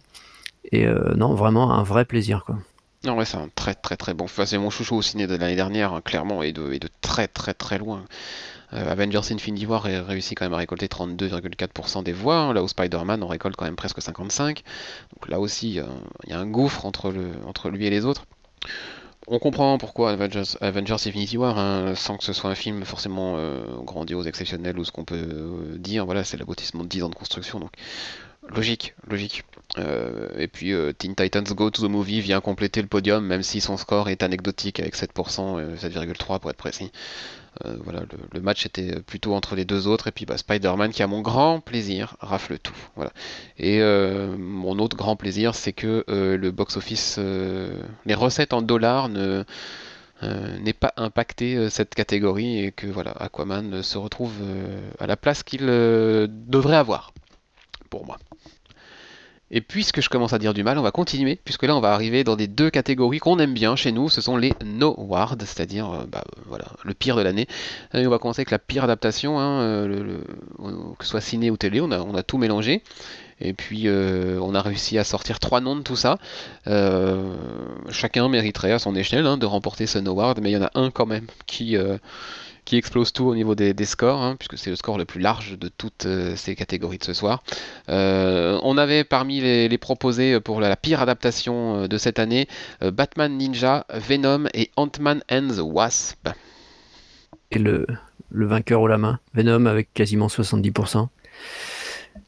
Et euh, non, vraiment un vrai plaisir, quoi. Non, ouais, c'est un très très très bon. Enfin, c'est mon chouchou au ciné de l'année dernière, hein, clairement, et de, très très très loin. Euh, Avengers Infinity War a réussi quand même à récolter 32,4% des voix, hein, là où Spider-Man en récolte quand même presque 55. Donc là aussi, euh, il y a un gouffre entre, le, entre lui et les autres. On comprend pourquoi Avengers, Infinity War, hein, sans que ce soit un film forcément euh, grandiose, exceptionnel ou ce qu'on peut dire. Voilà, c'est l'aboutissement de 10 ans de construction, donc logique, logique. Euh, et puis euh, Teen Titans Go to the Movie vient compléter le podium, même si son score est anecdotique avec 7%, euh, 7,3 pour être précis. Euh, voilà, le, match était plutôt entre les deux autres, et puis bah, Spider-Man qui, à mon grand plaisir, rafle tout. Voilà. Et euh, mon autre grand plaisir, c'est que euh, le box-office, euh, les recettes en dollars ne euh, n'aient pas impacté euh, cette catégorie et que voilà, Aquaman euh, se retrouve euh, à la place qu'il euh, devrait avoir, pour moi. Et puisque je commence à dire du mal, on va continuer, puisque là on va arriver dans des deux catégories qu'on aime bien chez nous, ce sont les No Awards, c'est-à-dire euh, bah, voilà, le pire de l'année. On va commencer avec la pire adaptation, hein, euh, que ce soit ciné ou télé, on a, on a tout mélangé. Et puis euh, on a réussi à sortir trois noms de tout ça. Euh, chacun mériterait à son échelle hein, de remporter ce No Award, mais il y en a un quand même qui, euh, qui explose tout au niveau des, des scores, hein, puisque c'est le score le plus large de toutes euh, ces catégories de ce soir. Euh, on avait parmi les, les proposés pour la, la pire adaptation euh, de cette année Batman Ninja, Venom et Ant-Man and the Wasp. Et le, le vainqueur au la main, Venom avec quasiment 70%.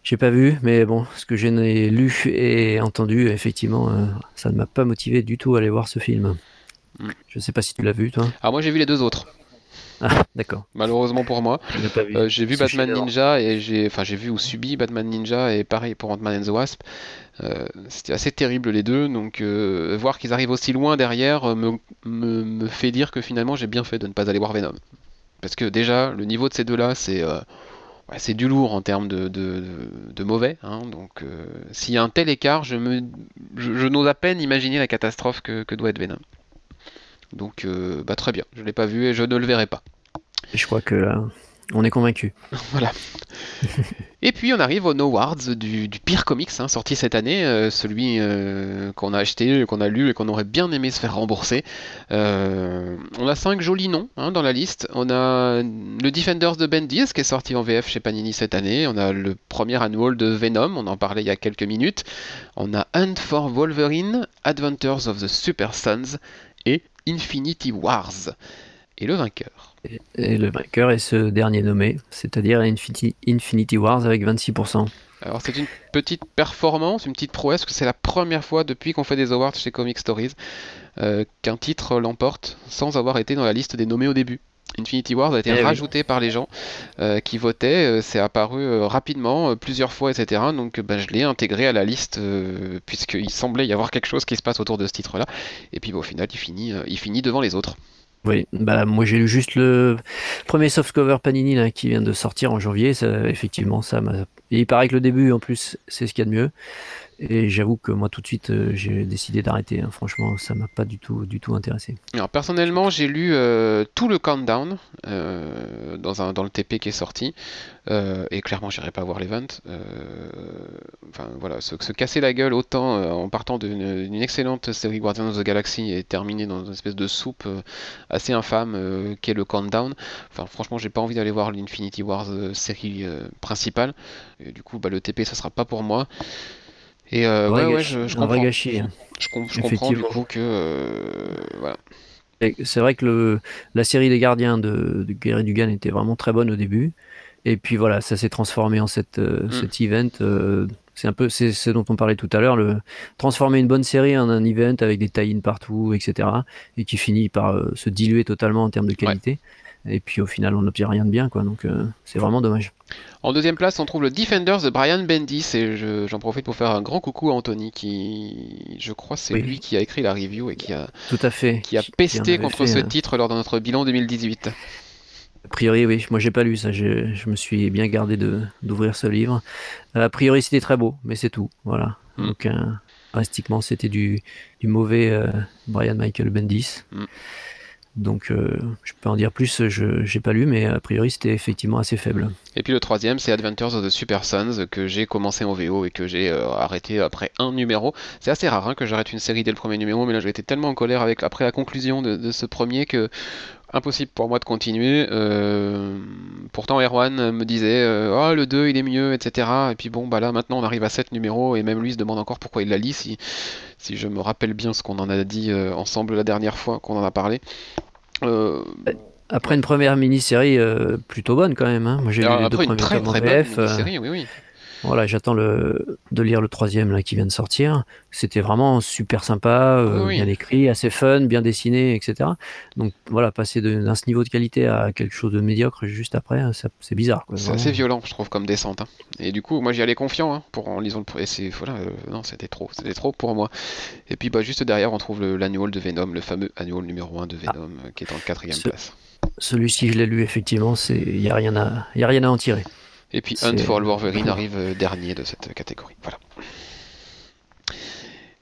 J'ai pas vu, mais bon, ce que j'ai lu et entendu, effectivement, euh, ça ne m'a pas motivé du tout à aller voir ce film. Mm. Je sais pas si tu l'as vu, toi. Alors moi j'ai vu les deux autres, Ah, d'accord. malheureusement pour moi. Vu. Euh, j'ai vu Batman. Ninja et j'ai, enfin j'ai vu ou subi Batman Ninja et pareil pour Ant-Man and the Wasp. Euh, c'était assez terrible les deux, donc euh, voir qu'ils arrivent aussi loin derrière me, me, me fait dire que finalement j'ai bien fait de ne pas aller voir Venom. Parce que déjà le niveau de ces deux-là c'est euh, ouais, c'est du lourd en termes de, de, de- de mauvais. hein. donc euh, s'il y a un tel écart, je me, je, je n'ose à peine imaginer la catastrophe que, que doit être Venom. Donc euh, bah très bien, je l'ai pas vu et je ne le verrai pas. Je crois que la, on est convaincu. voilà. Et puis on arrive au No Awards du, pire comics hein, sorti cette année, euh, celui euh, qu'on a acheté, qu'on a lu et qu'on aurait bien aimé se faire rembourser. Euh, on a cinq jolis noms hein, dans la liste. On a le Defenders de Bendis qui est sorti en VF chez Panini cette année. On a le premier annual de Venom, on en parlait il y a quelques minutes. On a Hunt for Wolverine, Adventures of the Super Sons et Infinity Wars. Et le vainqueur et le vainqueur est ce dernier nommé, c'est-à-dire Infinity, Infinity Wars avec 26%. Alors c'est une petite performance, une petite prouesse, que c'est la première fois depuis qu'on fait des awards chez Comic Stories euh, qu'un titre l'emporte sans avoir été dans la liste des nommés au début. Infinity Wars a été eh rajouté par les gens euh, qui votaient, euh, c'est apparu rapidement, plusieurs fois, etc. Donc ben, je l'ai intégré à la liste puisqu'il semblait y avoir quelque chose qui se passe autour de ce titre-là. Et puis au final, il finit, il finit devant les autres. Oui, bah moi j'ai lu juste le premier softcover Panini là, qui vient de sortir en janvier. Ça, effectivement, ça m'a. il paraît que le début en plus c'est ce qu'il y a de mieux. Et j'avoue que moi tout de suite euh, j'ai décidé d'arrêter. Hein. Franchement, ça m'a pas du tout, du tout intéressé. Alors personnellement, j'ai lu euh, tout le countdown euh, dans, un, dans le TP qui est sorti. et clairement, j'irai pas voir l'event. enfin voilà, se, se, casser la gueule autant en partant d'une excellente série Guardians of the Galaxy et terminer dans une espèce de soupe assez infâme qu'est le countdown. Enfin franchement, j'ai pas envie d'aller voir l'Infinity Wars série principale. Du coup, bah, le TP ça sera pas pour moi. Et euh, ouais, ouais, je, comprends. Je, comprends du coup que euh, voilà. C'est vrai que le, la série des gardiens de, de Gary Dugan était vraiment très bonne au début. Et puis voilà, ça s'est transformé en cette, euh, mm. cet event. c'est un peu c'est ce dont on parlait tout à l'heure, le transformer une bonne série en un event avec des tie partout, etc. Et qui finit par se diluer totalement en termes de qualité. Et puis au final, on n'obtient rien de bien, quoi. Donc c'est vraiment dommage. En deuxième place, on trouve le Defenders de Brian Bendis et j'en profite pour faire un grand coucou à Anthony qui, je crois, c'est lui qui a écrit la review et qui a, tout à fait, qui a pesté contre ce titre lors de notre bilan 2018. A priori, oui. Moi, j'ai pas lu ça. Je me suis bien gardé d'ouvrir ce livre. A priori, c'était très beau, mais c'est tout. Voilà. Hmm. Donc, euh, c'était du, du mauvais euh, Brian Michael Bendis. Hmm. Donc euh, je peux en dire plus, je n'ai pas lu, mais a priori c'était effectivement assez faible. Et puis le troisième, c'est Adventures of the Super Sons, que j'ai commencé en VO et que j'ai euh, arrêté après un numéro. C'est assez rare hein, que j'arrête une série dès le premier numéro, mais là j'ai été tellement en colère avec, après la conclusion de, ce premier que impossible pour moi de continuer. Euh, pourtant Erwan me disait oh le 2 il est mieux, etc. Et puis bon bah là maintenant on arrive à 7 numéros et même lui se demande encore pourquoi il la lit si, si je me rappelle bien ce qu'on en a dit ensemble la dernière fois qu'on en a parlé. Euh, après une première mini-série euh, plutôt bonne quand même. Hein. Moi j'ai lu les deux premiers très, très VF. Euh, oui, oui. Voilà, j'attends le, de lire le troisième là qui vient de sortir. C'était vraiment super sympa, euh, bien écrit, assez fun, bien dessiné, etc. Donc voilà, passer d'un ce niveau de qualité à quelque chose de médiocre juste après, c'est bizarre. C'est assez violent, je trouve, comme descente. Hein. Et du coup, moi j'y allais confiant hein, pour en lisant le. Et c'est voilà, euh, non, c'était trop, c'était trop pour moi. Et puis bah juste derrière, on trouve l'annual de Venom, le fameux annual numéro 1 de Venom, ah. euh, qui est en quatrième place. Celui-ci, je l'ai lu effectivement, il n'y a rien à, y a rien à en tirer. Et puis Hunt for Wolverine arrive euh, dernier de cette catégorie. Voilà.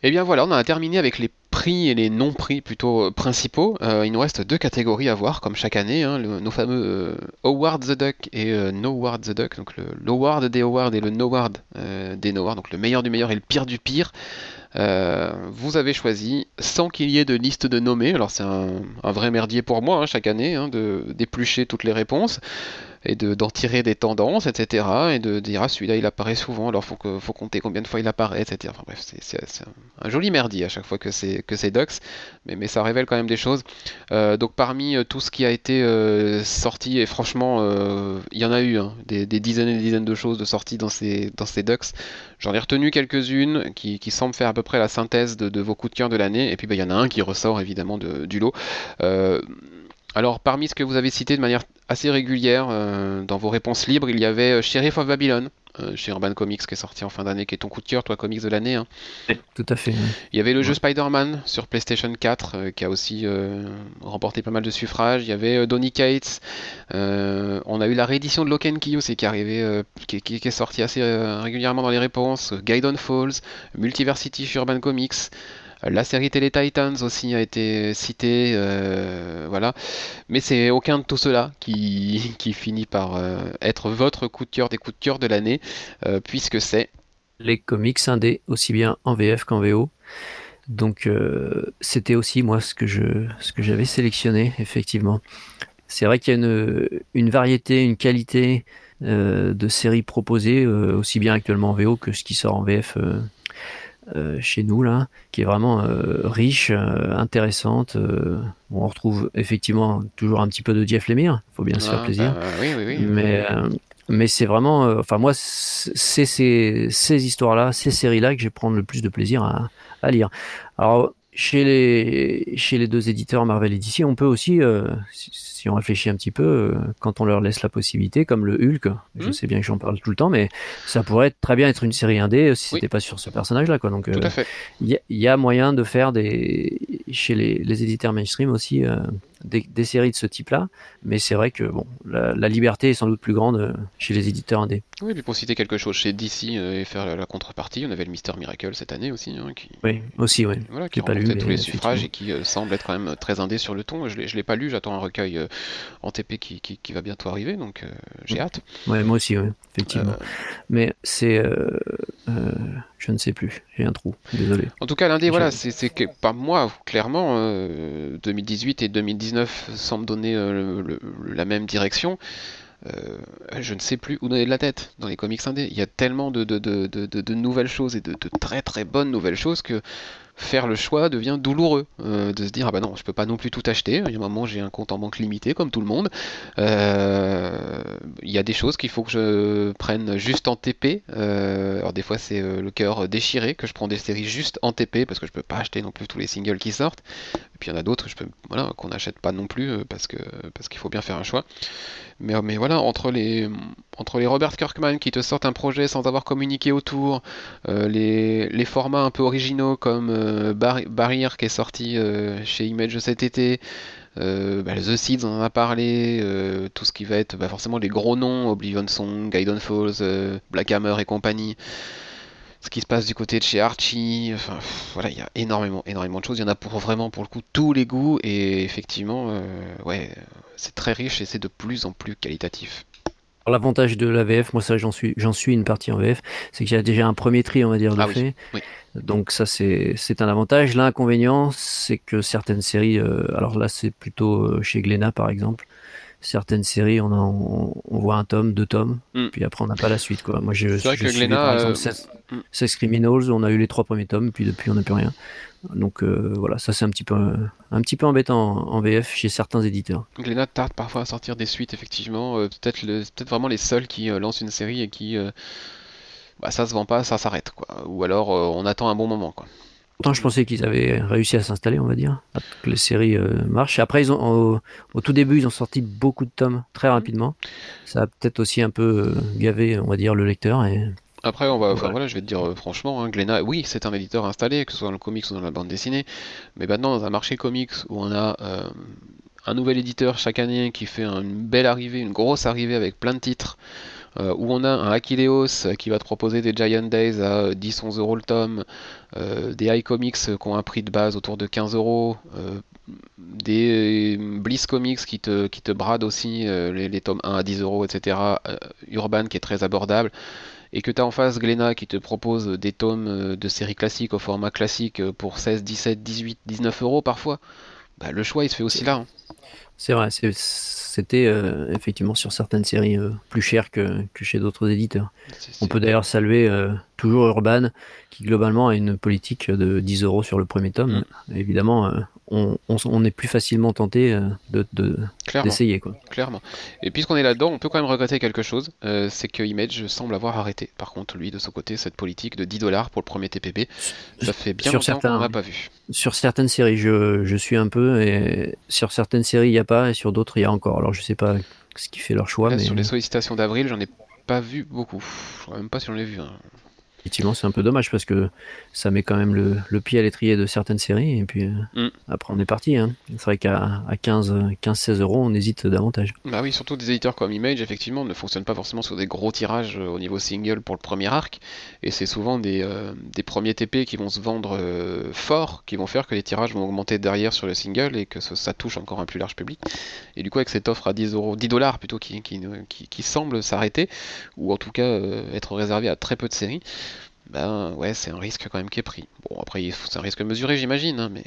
Et eh bien voilà, on a terminé avec les prix et les non-prix plutôt euh, principaux. Euh, il nous reste deux catégories à voir, comme chaque année, hein, nos fameux Award the Duck et No Award the Duck, donc l'Award des Awards et le No Award des No Award, donc le meilleur du meilleur et le pire du pire. vous avez choisi sans qu'il y ait de liste de nommés. Alors c'est un, vrai merdier pour moi hein, chaque année hein, d'éplucher toutes les réponses et d'en tirer des tendances, etc. Et de dire ah celui-là il apparaît souvent, alors faut que faut compter combien de fois il apparaît, etc. Enfin bref, c'est un, joli merdier à chaque fois que c'est que Dux, mais, mais ça révèle quand même des choses. Euh, donc parmi euh, tout ce qui a été euh, sorti, et franchement il y en a eu hein, des, dizaines et des dizaines de choses de sorties dans ces dans ces Dux. J'en ai retenu quelques-unes qui, qui, semblent faire à peu près la synthèse de, vos coups de cœur de l'année, et puis bah, il y en a un qui ressort évidemment de, du lot. Alors, parmi ce que vous avez cité de manière assez régulière euh, dans vos réponses libres, il y avait euh, Sheriff of Babylon, euh, chez Urban Comics, qui est sorti en fin d'année, qui est ton coup de cœur, toi, comics de l'année. Hein. Tout à fait. Il y avait le jeu Spider-Man sur PlayStation 4, qui a aussi remporté pas mal de suffrages. Il y avait Donny Cates. on a eu la réédition de Lock and Key aussi, qui est, arrivé, qui, est sorti assez régulièrement dans les réponses. Guide on Falls, Multiversity chez Urban Comics. La série Télé Titans aussi a été citée, voilà. Mais c'est aucun de tout cela qui, qui finit par être votre coup de cœur des coups de cœur de l'année, puisque c'est les comics indés, aussi bien en VF qu'en VO. Donc c'était aussi moi ce que je ce que j'avais sélectionné effectivement. C'est vrai qu'il y a une, une variété, une qualité euh, de séries proposées, euh, aussi bien actuellement en VO que ce qui sort en VF euh, chez nous, là, qui est vraiment riche, intéressante. on retrouve effectivement toujours un petit peu de Jeff Lemire, il faut bien se faire ah, plaisir. Bah, oui, oui, oui. Mais, mais c'est vraiment, enfin moi, c'est ces, ces histoires-là, ces séries-là que je vais prendre le plus de plaisir à, à lire. Alors, chez les, chez les deux éditeurs Marvel et DC, on peut aussi, euh, si, on réfléchit un petit peu, euh, quand on leur laisse la possibilité, comme le Hulk, je hmm. sais bien que j'en parle tout le temps, mais ça pourrait très bien être une série indé si c'était pas sur ce personnage-là. Quoi. Donc, euh, il y, a moyen de faire des, chez les, les éditeurs mainstream aussi des, séries de ce type-là, mais c'est vrai que bon, la, liberté est sans doute plus grande euh, chez les éditeurs indés. Oui, puis pour citer quelque chose chez DC euh, et faire la, contrepartie, on avait le Mister Miracle cette année aussi. Hein, qui... Oui, aussi, oui. Voilà, qui a remporté tous les suffrages et qui euh, semble être quand même très indé sur le ton. Je ne l'ai pas lu, j'attends un recueil en TP qui, qui, va bientôt arriver, donc j'ai hâte. Ouais, moi aussi, oui, effectivement. Mais c'est je ne sais plus, j'ai un trou, désolé. En tout cas, l'indé, voilà, c'est que, pas moi, clairement, 2018 et 2019 semblent donner euh, la même direction. Euh, je ne sais plus où donner de la tête dans les comics indés. Il y a tellement de, de, de, de nouvelles choses et de, très très bonnes nouvelles choses que faire le choix devient douloureux. Euh, de se dire, ah bah non, je peux pas non plus tout acheter. Il y a un moment, j'ai un compte en banque limité, comme tout le monde. Euh, il y a des choses qu'il faut que je prenne juste en TP. Euh, alors des fois, c'est le cœur déchiré que je prends des séries juste en TP parce que je peux pas acheter non plus tous les singles qui sortent. Et puis il y en a d'autres, qu'on n'achète pas non plus parce que parce qu'il faut bien faire un choix. Mais, mais voilà, entre les entre les Robert Kirkman qui te sortent un projet sans avoir communiqué autour, les, les formats un peu originaux comme euh, Barrier qui est sorti euh, chez Image cet été. Euh, bah, The Seeds, on en a parlé, tout ce qui va être bah, forcément les gros noms, Oblivion Song, Gaiden Falls, Black Hammer et compagnie. Ce qui se passe du côté de chez Archie, enfin voilà, il y a énormément, énormément de choses. Il y en a pour vraiment pour le coup tous les goûts et effectivement, ouais, c'est très riche et c'est de plus en plus qualitatif. L'avantage de la VF, moi ça j'en suis, j'en suis une partie en VF, c'est qu'il y a déjà un premier tri, on va dire, de ah fait. Donc ça c'est c'est un avantage. L'inconvénient, c'est que certaines séries, euh, alors là c'est plutôt euh, chez Glénat par exemple, certaines séries on, on, voit un tome, deux tomes, hmm. puis après on n'a pas la suite quoi. Moi je, c'est vrai que Glénat, par exemple euh... Sex, Criminals, on a eu les trois premiers tomes, puis depuis on n'a plus rien. Donc euh, voilà, ça c'est un petit peu un petit peu embêtant en, VF chez certains éditeurs. Glénat tarde parfois à sortir des suites effectivement, euh, peut-être peut-être vraiment les seuls qui euh, lancent une série et qui bah, ça se vend pas, ça s'arrête quoi. Ou alors on attend un bon moment quoi. Pourtant, je pensais qu'ils avaient réussi à s'installer, on va dire, que les séries marchent. Après, ils ont, au, tout début, ils ont sorti beaucoup de tomes très rapidement. Ça a peut-être aussi un peu gavé, on va dire, le lecteur. Et après, on va, voilà, je vais te dire euh, franchement, hein, oui, c'est un éditeur installé, que ce soit dans le comics ou dans la bande dessinée, mais maintenant dans un marché comics où on a euh, un nouvel éditeur chaque année qui fait une belle arrivée, une grosse arrivée avec plein de titres, euh, où on a un Akileos qui va te proposer des Giant Days à 10-11 euros le tome, des iComics qui ont un prix de base autour de 15 euros, des Bliss Comics qui te, qui te bradent aussi les, les, tomes 1 à 10 euros, etc. Urban qui est très abordable et que tu as en face Glénat qui te propose des tomes euh, de séries classiques au format classique euh, pour 16, 17, 18, 19 euros parfois, bah, le choix il se fait aussi là. Hein. C'est vrai, c'était euh, effectivement sur certaines séries plus chères que, que chez d'autres éditeurs. On peut d'ailleurs saluer toujours Urban qui globalement a une politique de 10 euros sur le premier tome. Mm. Évidemment, on, est plus facilement tenté euh, de, d'essayer. quoi. Clairement. Et puisqu'on est là-dedans, on peut quand même regretter quelque chose, euh, c'est que Image semble avoir arrêté, par contre, lui, de son côté, cette politique de 10 dollars pour le premier TPB. Ça fait bien sur longtemps qu'on n'a pas vu. Sur certaines séries, je, suis un peu, et sur certaines séries, il n'y a pas, et sur d'autres, il y a encore. Alors, je sais pas ce qui fait leur choix. mais... Sur les sollicitations d'avril, j'en ai pas vu beaucoup. Je ne sais même pas si j'en ai vu un. Effectivement, c'est un peu dommage parce que ça met quand même le, pied à l'étrier de certaines séries et puis euh, mm. après on est parti. Hein. C'est vrai qu'à 15-16 euros, on hésite davantage. Bah oui, surtout des éditeurs comme Image, effectivement, ne fonctionnent pas forcément sur des gros tirages euh, au niveau single pour le premier arc et c'est souvent des, euh, des, premiers TP qui vont se vendre fort, qui vont faire que les tirages vont augmenter derrière sur le single et que ça, touche encore un plus large public. Et du coup, avec cette offre à 10 euros, 10 dollars plutôt qui, qui, qui semble s'arrêter ou en tout cas être réservé à très peu de séries ben ouais, c'est un risque quand même qui est pris. Bon, après, c'est un risque mesuré, j'imagine, hein, mais.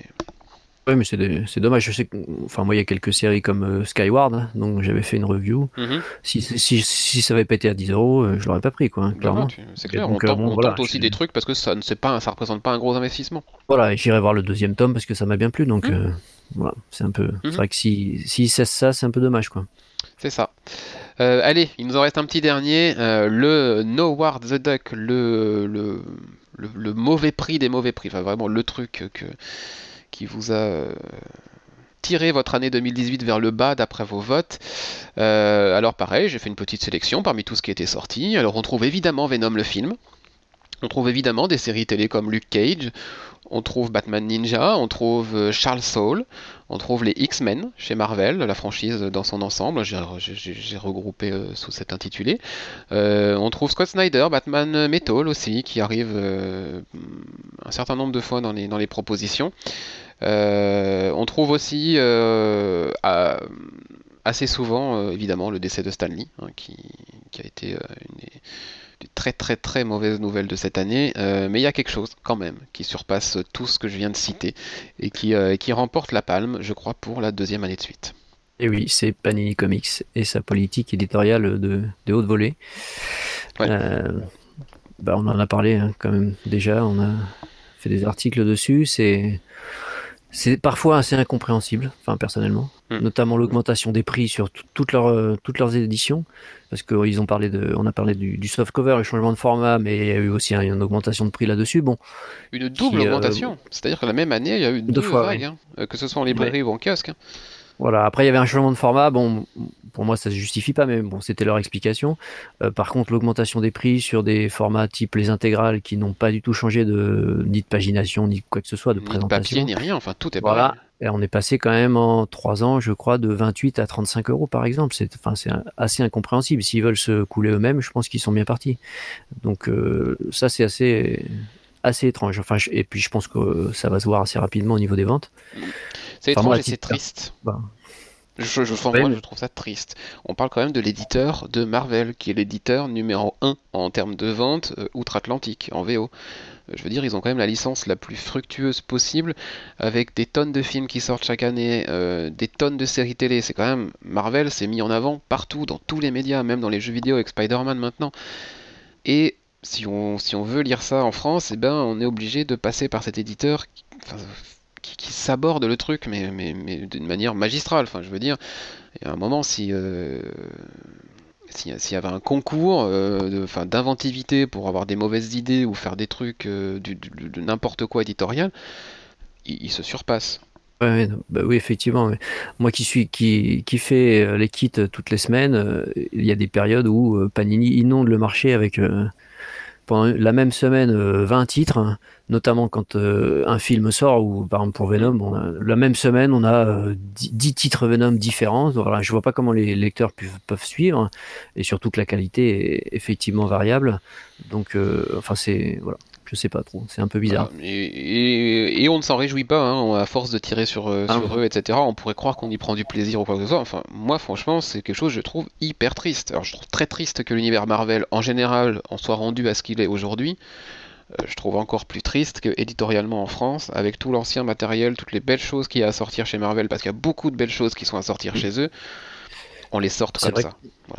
Ouais, mais c'est dommage. Je sais que, enfin, moi, il y a quelques séries comme euh, Skyward, hein, donc j'avais fait une review. Mhm. si, si, si, ça avait pété à 10 euros, euh, je l'aurais pas pris, quoi, hein, clairement. C'est clair, on, tente, euh, aussi des trucs parce que ça ne pas, ça représente pas un gros investissement. Voilà, j'irai voir le deuxième tome parce que ça m'a bien plu, donc mhm. voilà, c'est un peu. C'est mhm. vrai que si, si cesse ça, c'est un peu dommage, quoi. C'est ça. Euh, allez, il nous en reste un petit dernier. Euh, le No Ward the Duck, le, le, mauvais prix des mauvais prix. Enfin, vraiment le truc qui vous a euh, tiré votre année 2018 vers le bas d'après vos votes. alors, pareil, j'ai fait une petite sélection parmi tout ce qui était sorti. Alors, on trouve évidemment Venom le film. On trouve évidemment des séries télé comme Luke Cage, on trouve Batman Ninja, on trouve euh, Charles Soule, on trouve les X-Men chez Marvel, la franchise dans son ensemble, j'ai regroupé euh, sous cet intitulé. Euh, on trouve Scott Snyder, Batman Metal aussi, qui arrive un certain nombre de fois dans les, propositions. on trouve aussi assez souvent, évidemment, le décès de Stanley, hein, qui, a été très très très mauvaises nouvelles de cette année, euh, mais il y a quelque chose quand même qui surpasse tout ce que je viens de citer et qui, euh, qui remporte la palme, je crois, pour la deuxième année de suite. Et oui, c'est Panini Comics et sa politique éditoriale de, de haute volée. Euh, bah on en a parlé hein, quand même déjà, on a fait des articles dessus. C'est c'est parfois assez incompréhensible, enfin personnellement, hmm. notamment l'augmentation des prix sur toutes leurs toutes leurs éditions parce qu'ils ont parlé de, on a parlé du, du soft cover, le changement de format, mais il y a eu aussi une augmentation de prix là-dessus. Bon, une double euh, augmentation, c'est-à-dire que la même année, il y a eu deux, fois, vagues, hein, euh, que ce soit en librairie ou en kiosque. Hein. Voilà. Après, il y avait un changement de format. Bon, pour moi, ça se justifie pas, mais bon, c'était leur explication. Euh, par contre, l'augmentation des prix sur des formats type les intégrales qui n'ont pas du tout changé de ni de pagination ni quoi que ce soit de présentation. Ni papier ni rien. Enfin, tout est voilà. Et on est passé quand même en trois ans, je crois, de 28 à 35 euros par exemple. C'est, enfin, c'est assez incompréhensible. S'ils veulent se couler eux-mêmes, je pense qu'ils sont bien partis. Donc euh, ça, c'est assez assez étrange. Enfin, et puis je pense que ça va se voir assez rapidement au niveau des ventes. C'est étrange et c'est triste. Bah. Je, je, je, trouve ça triste. On parle quand même de l'éditeur de Marvel, qui est l'éditeur numéro 1 en termes de vente euh, outre-Atlantique, en VO. Euh, je veux dire, ils ont quand même la licence la plus fructueuse possible, avec des tonnes de films qui sortent chaque année, euh, des tonnes de séries télé. C'est quand même. Marvel s'est mis en avant partout, dans tous les médias, même dans les jeux vidéo avec Spider-Man maintenant. Et si on, si on veut lire ça en France, eh ben, on est obligé de passer par cet éditeur. Qui, s'aborde le truc, mais, mais, d'une manière magistrale. Enfin, je veux dire, il y a un moment, si. Euh, s'il y avait un concours euh, d'inventivité pour avoir des mauvaises idées ou faire des trucs euh, de n'importe quoi éditorial, il, se surpasse. bah oui, effectivement. Moi qui suis qui, qui fait les kits toutes les semaines, il y a des périodes où Panini inonde le marché avec la même semaine 20 titres notamment quand euh, un film sort, ou par exemple pour Venom, la même semaine, on a 10, euh, titres Venom différents. Voilà, je vois pas comment les lecteurs peuvent, suivre, et surtout que la qualité est effectivement variable. Donc, euh, enfin, c'est voilà. Je sais pas trop, c'est un peu bizarre. Et, on ne s'en réjouit pas, hein, à force de tirer sur, ah eux, etc. On pourrait croire qu'on y prend du plaisir ou quoi que ce soit. Enfin, moi, franchement, c'est quelque chose que je trouve hyper triste. Alors, je trouve très triste que l'univers Marvel, en général, en soit rendu à ce qu'il est aujourd'hui. Euh, je trouve encore plus triste que éditorialement en France, avec tout l'ancien matériel, toutes les belles choses qu'il y a à sortir chez Marvel, parce qu'il y a beaucoup de belles choses qui sont à sortir chez eux, on les sorte comme ça.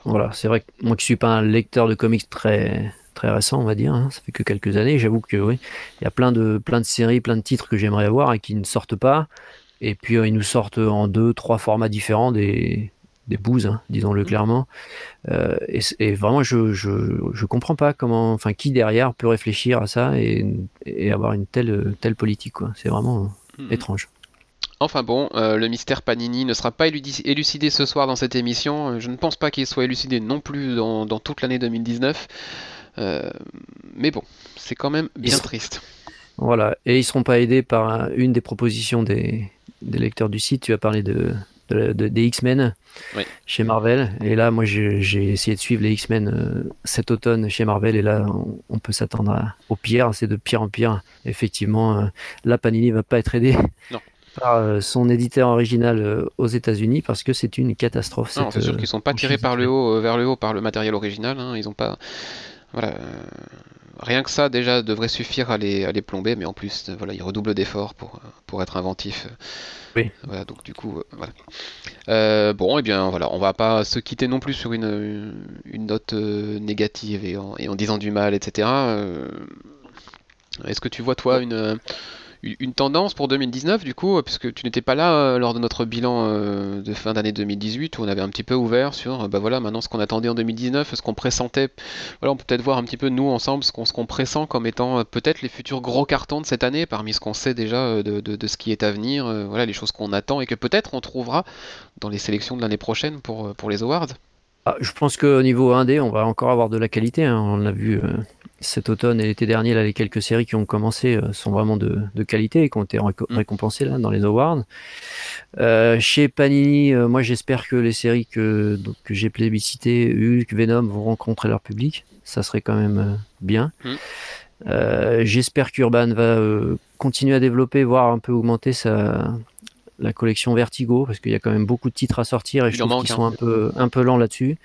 Voilà, c'est vrai que moi qui suis pas un lecteur de comics très très récent, on va dire, hein, ça fait que quelques années, j'avoue que oui, il y a plein de plein de séries, plein de titres que j'aimerais avoir et qui ne sortent pas, et puis euh, ils nous sortent en deux, trois formats différents des des bouses, hein, disons-le mmh. clairement. Euh, et, vraiment, je, je, comprends pas comment, enfin, qui derrière peut réfléchir à ça et, avoir une telle, telle politique, quoi. C'est vraiment mmh. étrange. Enfin bon, euh, le mystère Panini ne sera pas élucidé ce soir dans cette émission. Je ne pense pas qu'il soit élucidé non plus dans, toute l'année 2019. Mais bon, c'est quand même bien triste. Voilà, et ils seront pas aidés par une des propositions des, des lecteurs du site. Tu as parlé de, des X-Men chez Marvel. Et là, moi, j'ai essayé de suivre les X-Men euh, cet automne chez Marvel. Et là, on, peut s'attendre au pire. C'est de pire en pire. Effectivement, euh, là, Panini va pas être aidé. par euh, son éditeur original aux États-Unis parce que c'est une catastrophe. Non, c'est sûr qu'ils sont pas tirés par le haut, vers le haut par le matériel original. Hein. Ils ont pas, voilà, rien que ça déjà devrait suffire à les, à les plomber, mais en plus, voilà, ils redoublent d'efforts pour, pour être inventifs. Oui. Voilà, donc du coup, euh, voilà. Euh, bon, et eh bien voilà, on va pas se quitter non plus sur une, une note euh, négative et en, et en, disant du mal, etc. Est-ce que tu vois toi une une tendance pour 2019 du coup, puisque tu n'étais pas là euh, lors de notre bilan euh, de fin d'année 2018 où on avait un petit peu ouvert sur, bah voilà, maintenant ce qu'on attendait en 2019, ce qu'on pressentait. Voilà, on peut peut-être voir un petit peu nous ensemble ce qu'on ce qu'on pressent comme étant euh, peut-être les futurs gros cartons de cette année parmi ce qu'on sait déjà de, de, ce qui est à venir, voilà les choses qu'on attend et que peut-être on trouvera dans les sélections de l'année prochaine pour, pour les awards. Ah, je pense qu'au niveau 1D, on va encore avoir de la qualité. Hein. On l'a vu cet automne et l'été dernier, là, les quelques séries qui ont commencé euh, sont vraiment de, qualité et qui ont été mm. récompensées là, dans les awards. Euh, chez Panini, euh, moi j'espère que les séries que, que j'ai plébiscitées, Hulk, Venom, vont rencontrer leur public. Ça serait quand même bien. Mm. j'espère qu'Urban va continuer à développer, voire un peu augmenter sa, la collection Vertigo, parce qu'il y a quand même beaucoup de titres à sortir et je trouve qu'ils sont un peu, un peu lents là-dessus.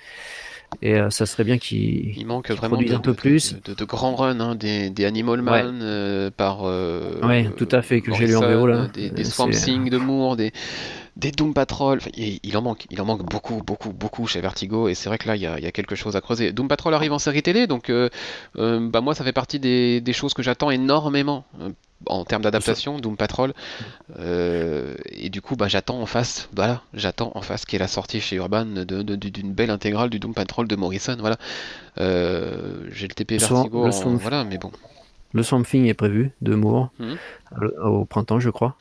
Et euh, ça serait bien qu'il il manque vraiment de, un peu plus. De, grands runs, hein, des, des, Animal Man euh, par. Euh, oui, tout à fait, que j'ai lu en VO là. Des, des Swamp Thing de Moore, des, des Doom Patrol. il, en manque, il en manque beaucoup, beaucoup, beaucoup chez Vertigo. Et c'est vrai que là, il y, a, il y, a, quelque chose à creuser. Doom Patrol arrive en série télé, donc bah, moi, ça fait partie des, des choses que j'attends énormément en termes d'adaptation, Doom Patrol. Euh, et du coup, bah, j'attends en face, voilà, j'attends en face qui est la sortie chez Urban d'une belle intégrale du Doom Patrol de Morrison. Voilà, euh, j'ai le TP Vertigo, voilà, mais bon. Le Swamp Thing est prévu de Moore mhm. au printemps, je crois.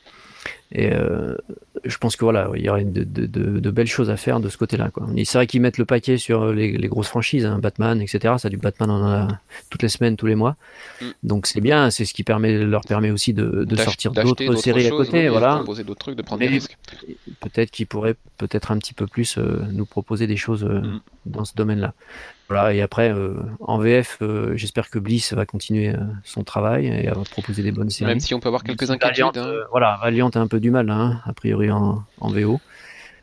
Et euh, je pense que voilà, il y aurait de, de, belles choses à faire de ce côté-là. C'est vrai qu'ils mettent le paquet sur les, grosses franchises, hein, Batman, etc. Ça, du Batman, on en a toutes les semaines, tous les mois. Mm. Donc c'est bien, c'est ce qui permet, leur permet aussi de, sortir d'autres séries à côté. Voilà. d'autres trucs, de prendre des risques. Peut-être qu'ils pourraient peut-être un petit peu plus euh, nous proposer des choses euh, mm. dans ce domaine-là. Voilà, et après, euh, en VF, euh, j'espère que Bliss va continuer euh, son travail et va proposer des bonnes séries. Même si on peut avoir quelques inquiétudes. Hein. voilà, Valiant a un peu du mal, hein, a priori en, en VO,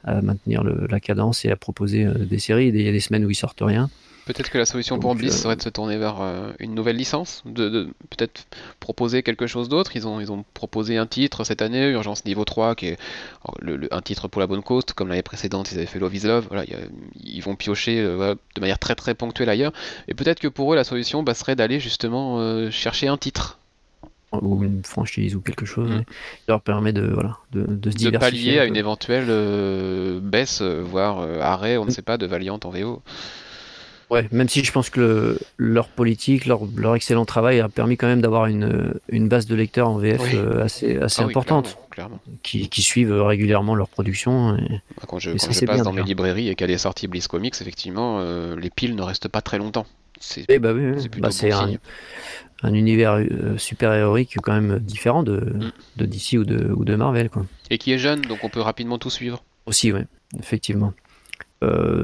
à maintenir le, la cadence et à proposer des séries. Il y a des semaines où ils sortent rien. Peut-être que la solution pour Bliss euh, serait de se tourner vers euh, une nouvelle licence, de, peut-être proposer quelque chose d'autre. Ils ont, ils ont proposé un titre cette année, Urgence Niveau 3, qui est un titre pour la bonne cause, comme l'année précédente ils avaient fait Love is Love. Voilà, ils vont piocher euh, de manière très très ponctuelle ailleurs. Et peut-être que pour eux la solution bah, serait d'aller justement chercher un titre ou une franchise ou quelque chose mm. qui leur permet de, voilà, de, de se diversifier. De pallier à une éventuelle baisse, voire arrêt, on ne mm. sait pas, de Valiant en VO. Ouais, même si je pense que leur politique, leur, leur, excellent travail a permis quand même d'avoir une, une, base de lecteurs en VF euh, assez, assez ah importante, Qui, qui, suivent régulièrement leur production. Et, bah, quand je, quand je passe dans mes librairies et qu'elle est sortie Bliss Comics, effectivement, euh, les piles ne restent pas très longtemps. C'est bah, oui, bah, un, un, univers euh, super-héroïque quand même différent de, mm. de DC ou de, ou de Marvel. Quoi. Et qui est jeune, donc on peut rapidement tout suivre. Aussi, oui, effectivement.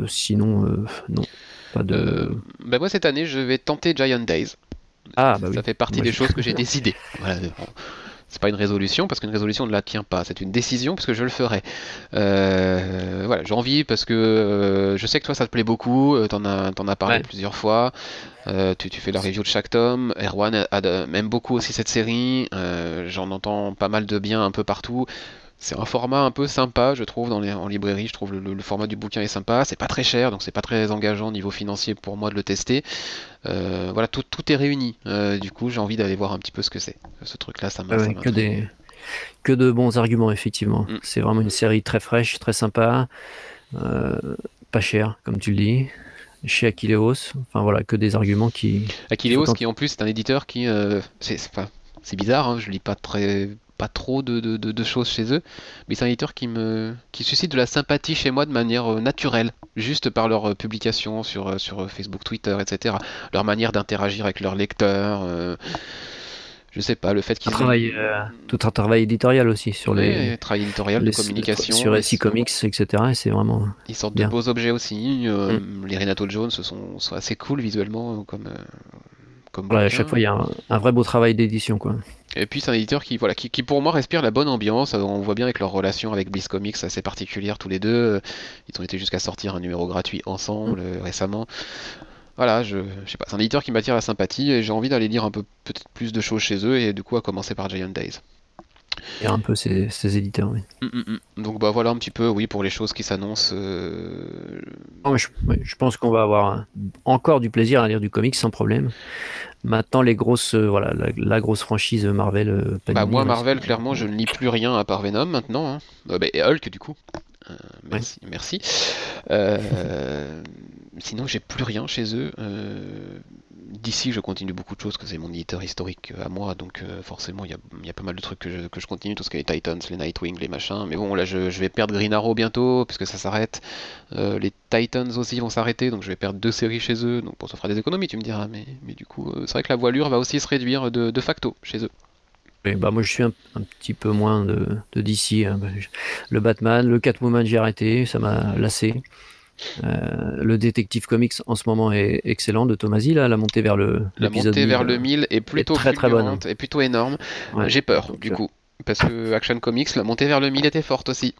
sinon, non. Euh, bah, moi cette année je vais tenter Giant Days. Ah, bah ça fait partie des choses que j'ai décidées. Voilà, c'est pas une résolution parce qu'une résolution ne la tient pas, c'est une décision parce que je le ferai. Euh, voilà, j'ai envie parce que euh, je sais que toi ça te plaît beaucoup, t'en as, en as parlé plusieurs fois. tu, tu, fais la review de chaque tome. Erwan aime beaucoup aussi cette série. J'en entends pas mal de bien un peu partout. C'est un format un peu sympa, je trouve, dans les, en librairie. Je trouve le, le, format du bouquin est sympa. C'est pas très cher, donc c'est pas très engageant au niveau financier pour moi de le tester. Euh, voilà, tout, tout, est réuni. Euh, du coup, j'ai envie d'aller voir un petit peu ce que c'est. Ce truc-là, ça m'a. que des que de bons arguments, effectivement. Mm. C'est vraiment une série très fraîche, très sympa, euh, pas cher, comme tu le dis chez Aquileos. Enfin voilà, que des arguments qui. Aquileos, qui en plus est un éditeur qui. c'est enfin, bizarre, hein, je lis pas très pas trop de, choses chez eux, mais c'est un éditeur qui me qui suscite de la sympathie chez moi de manière naturelle, juste par leur publication sur, sur Facebook, Twitter, etc. Leur manière d'interagir avec leurs lecteurs je sais pas, le fait qu'ils travaillent euh, tout un travail éditorial aussi sur les travail éditorial de communication sur SI Comics, etc. Et c'est vraiment ils sortent de beaux objets aussi. Euh, mm. Les Renato Jones sont, sont assez cool visuellement comme. Euh, comme à chaque fois, il y a un, vrai beau travail d'édition, quoi. Et puis c'est un éditeur qui, voilà, qui, pour moi respire la bonne ambiance. On voit bien avec leur relation avec Bliss Comics assez particulière tous les deux. Ils ont été jusqu'à sortir un numéro gratuit ensemble mm. récemment voilà, je, je sais pas, c'est un éditeur qui m'attire la sympathie et j'ai envie d'aller lire un peu peut-être plus de choses chez eux et du coup à commencer par Giant Days. Et un peu ces, éditeurs, oui. Mm, mm, mm. Donc bah voilà un petit peu, oui, pour les choses qui s'annoncent. Euh, je, pense qu'on va avoir encore du plaisir à lire du comics sans problème. Maintenant, les grosses, euh, voilà, la, grosse franchise Marvel. Euh, bah moi, Marvel, clairement, je ne lis plus rien à part Venom maintenant. Hein. Bah, et Hulk, du coup. merci. merci. sinon, j'ai plus rien chez eux. Euh, d'ici, je continue beaucoup de choses, que c'est mon éditeur historique à moi, donc euh, forcément, il y a, pas mal de trucs que je, continue, tout ce qui est les Titans, les Nightwing, les machins. Mais bon, là, je, vais perdre Green Arrow bientôt, puisque ça s'arrête. Euh, les Titans aussi vont s'arrêter, donc je vais perdre deux séries chez eux. Donc bon, ça fera des économies, tu me diras, mais, du coup, c'est vrai que la voilure va aussi se réduire de, facto chez eux. bah moi je suis un, petit peu moins de, DC. Hein. Le Batman, le Catwoman j'ai arrêté, ça m'a lassé. Euh, le détective comics en ce moment est excellent de Tomasi là, la montée vers le la montée vers le 1000 est plutôt très très bonne et plutôt énorme. J'ai peur du euh, coup parce que Action Comics la montée vers le 1000 était forte aussi.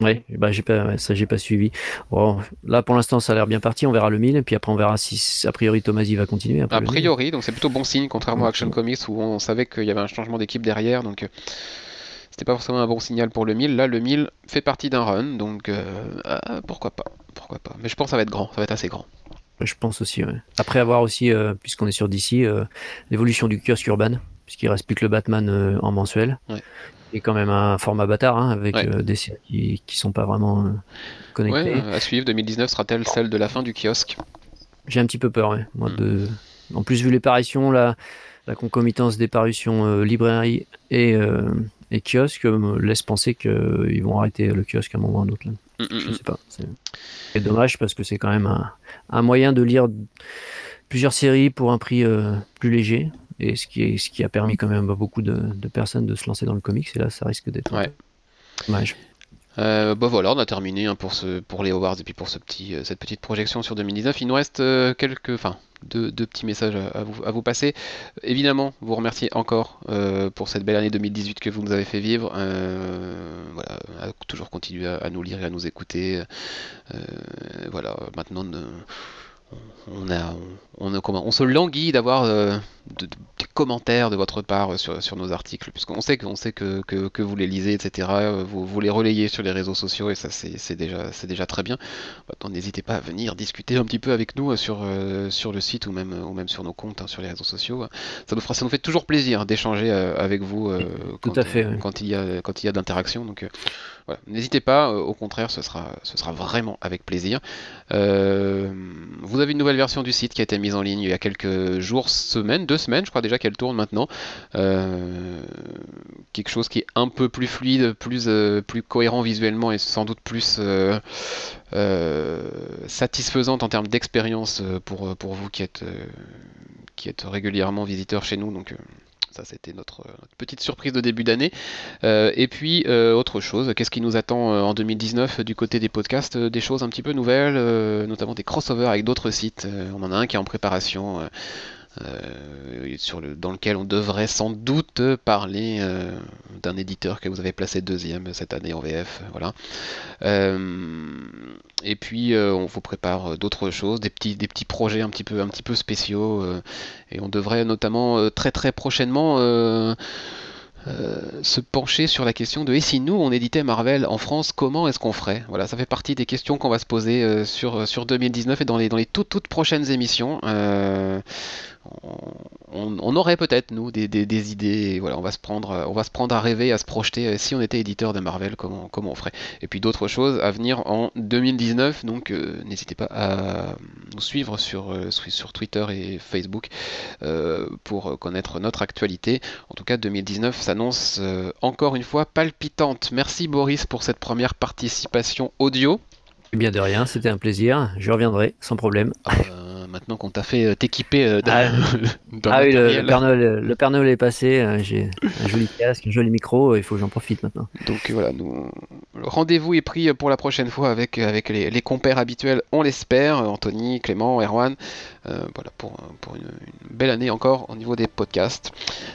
Oui, bah j'ai pas ça j'ai pas suivi. Bon, là pour l'instant ça a l'air bien parti, on verra le 1000 et puis après on verra si a priori Tomasi va continuer. a priori, donc c'est plutôt bon signe contrairement à Action Comics où on savait qu'il y avait un changement d'équipe derrière donc c'était pas forcément un bon signal pour le 1000. Là, le 1000 fait partie d'un run, donc euh, ah, pourquoi pas, pourquoi pas. Mais je pense que ça va être grand, ça va être assez grand. Je pense aussi. Après avoir aussi, euh, puisqu'on est sur DC, euh, l'évolution du kiosque urban, puisqu'il reste plus que le Batman en mensuel. Ouais. Et quand même un format bâtard hein, avec des séries qui, qui sont pas vraiment connectées. à suivre, 2019 sera-t-elle celle de la fin du kiosque J'ai un petit peu peur, moi, hmm. de... En plus, vu les parutions, la, la concomitance des parutions librairie et, et kiosque me laisse penser qu'ils vont arrêter le kiosque à un moment ou à un autre. Mm, mm, Je mm. sais pas. C'est dommage parce que c'est quand même un, moyen de lire plusieurs séries pour un prix euh, plus léger. Et ce qui, est, ce qui a permis quand même à beaucoup de, personnes de se lancer dans le comics. Et là, ça risque d'être dommage. Euh, bah voilà, on a terminé hein, pour, ce, pour les awards et puis pour ce petit, euh, cette petite projection sur 2019. Il nous reste quelques, enfin, deux, petits messages à, vous, à, vous, passer. Évidemment, vous remercier encore euh, pour cette belle année 2018 que vous nous avez fait vivre. Euh, voilà, toujours continuer à, nous lire et à nous écouter. Euh, voilà, maintenant on, a, on, on, se languit d'avoir euh, des commentaires de votre part sur, sur nos articles, puisqu'on sait, qu'on sait que, que, vous les lisez, etc. Vous, vous les relayez sur les réseaux sociaux et ça c'est déjà, déjà très bien. Maintenant, n'hésitez pas à venir discuter un petit peu avec nous sur, euh, sur le site ou même, ou même sur nos comptes, hein, sur les réseaux sociaux. Ça nous, fera, ça nous fait toujours plaisir d'échanger euh, avec vous quand, à fait, quand, il y a, quand il y a d'interaction. Donc n'hésitez pas, au contraire, ce sera, ce sera vraiment avec plaisir. vous avez une nouvelle version du site qui a été mise en ligne il y a quelques jours, semaines, deux semaines, je crois déjà qu'elle tourne maintenant. Euh, quelque chose qui est un peu plus fluide, plus, euh, plus cohérent visuellement et sans doute plus euh, satisfaisante en termes d'expérience pour, vous qui êtes, qui êtes régulièrement visiteurs chez nous. Donc ça, c'était notre, petite surprise de début d'année. Euh, et puis, euh, autre chose, qu'est-ce qui nous attend euh, en 2019 du côté des podcasts Des choses un petit peu nouvelles, notamment des crossovers avec d'autres sites. on en a un qui est en préparation. Euh, dans lequel on devrait sans doute parler euh, d'un éditeur que vous avez placé deuxième cette année en VF. Voilà. Euh, et puis on vous prépare d'autres choses, des petits, des petits projets un petit peu, un petit peu spéciaux. et on devrait notamment très très prochainement se pencher sur la question de et si nous on éditait Marvel en France, comment est-ce qu'on ferait? Voilà, ça fait partie des questions qu'on va se poser sur, sur 2019 et dans les, dans les toutes, toutes prochaines émissions on, aurait peut-être nous des, idées. voilà, on va se prendre, on va se prendre à rêver, à se projeter. Si on était éditeur de Marvel, comment, comment on ferait Et puis d'autres choses à venir en 2019. Donc n'hésitez pas à nous suivre sur sur Twitter et Facebook pour connaître notre actualité. En tout cas, 2019 s'annonce encore une fois palpitante. Merci Boris pour cette première participation audio. Eh bien de rien, c'était un plaisir. Je reviendrai sans problème. Ah, euh, maintenant qu'on t'a fait euh, t'équiper euh, ah, ah oui, le, Père Noël, est passé. J'ai un joli casque, un joli micro. Il faut que j'en profite maintenant. Donc voilà, nous, le rendez-vous est pris pour la prochaine fois avec, avec les, compères habituels, on l'espère. Anthony, Clément, Erwan. voilà, pour, pour une, belle année encore au niveau des podcasts.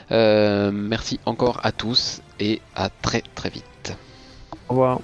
merci encore à tous et à très très vite. Au revoir.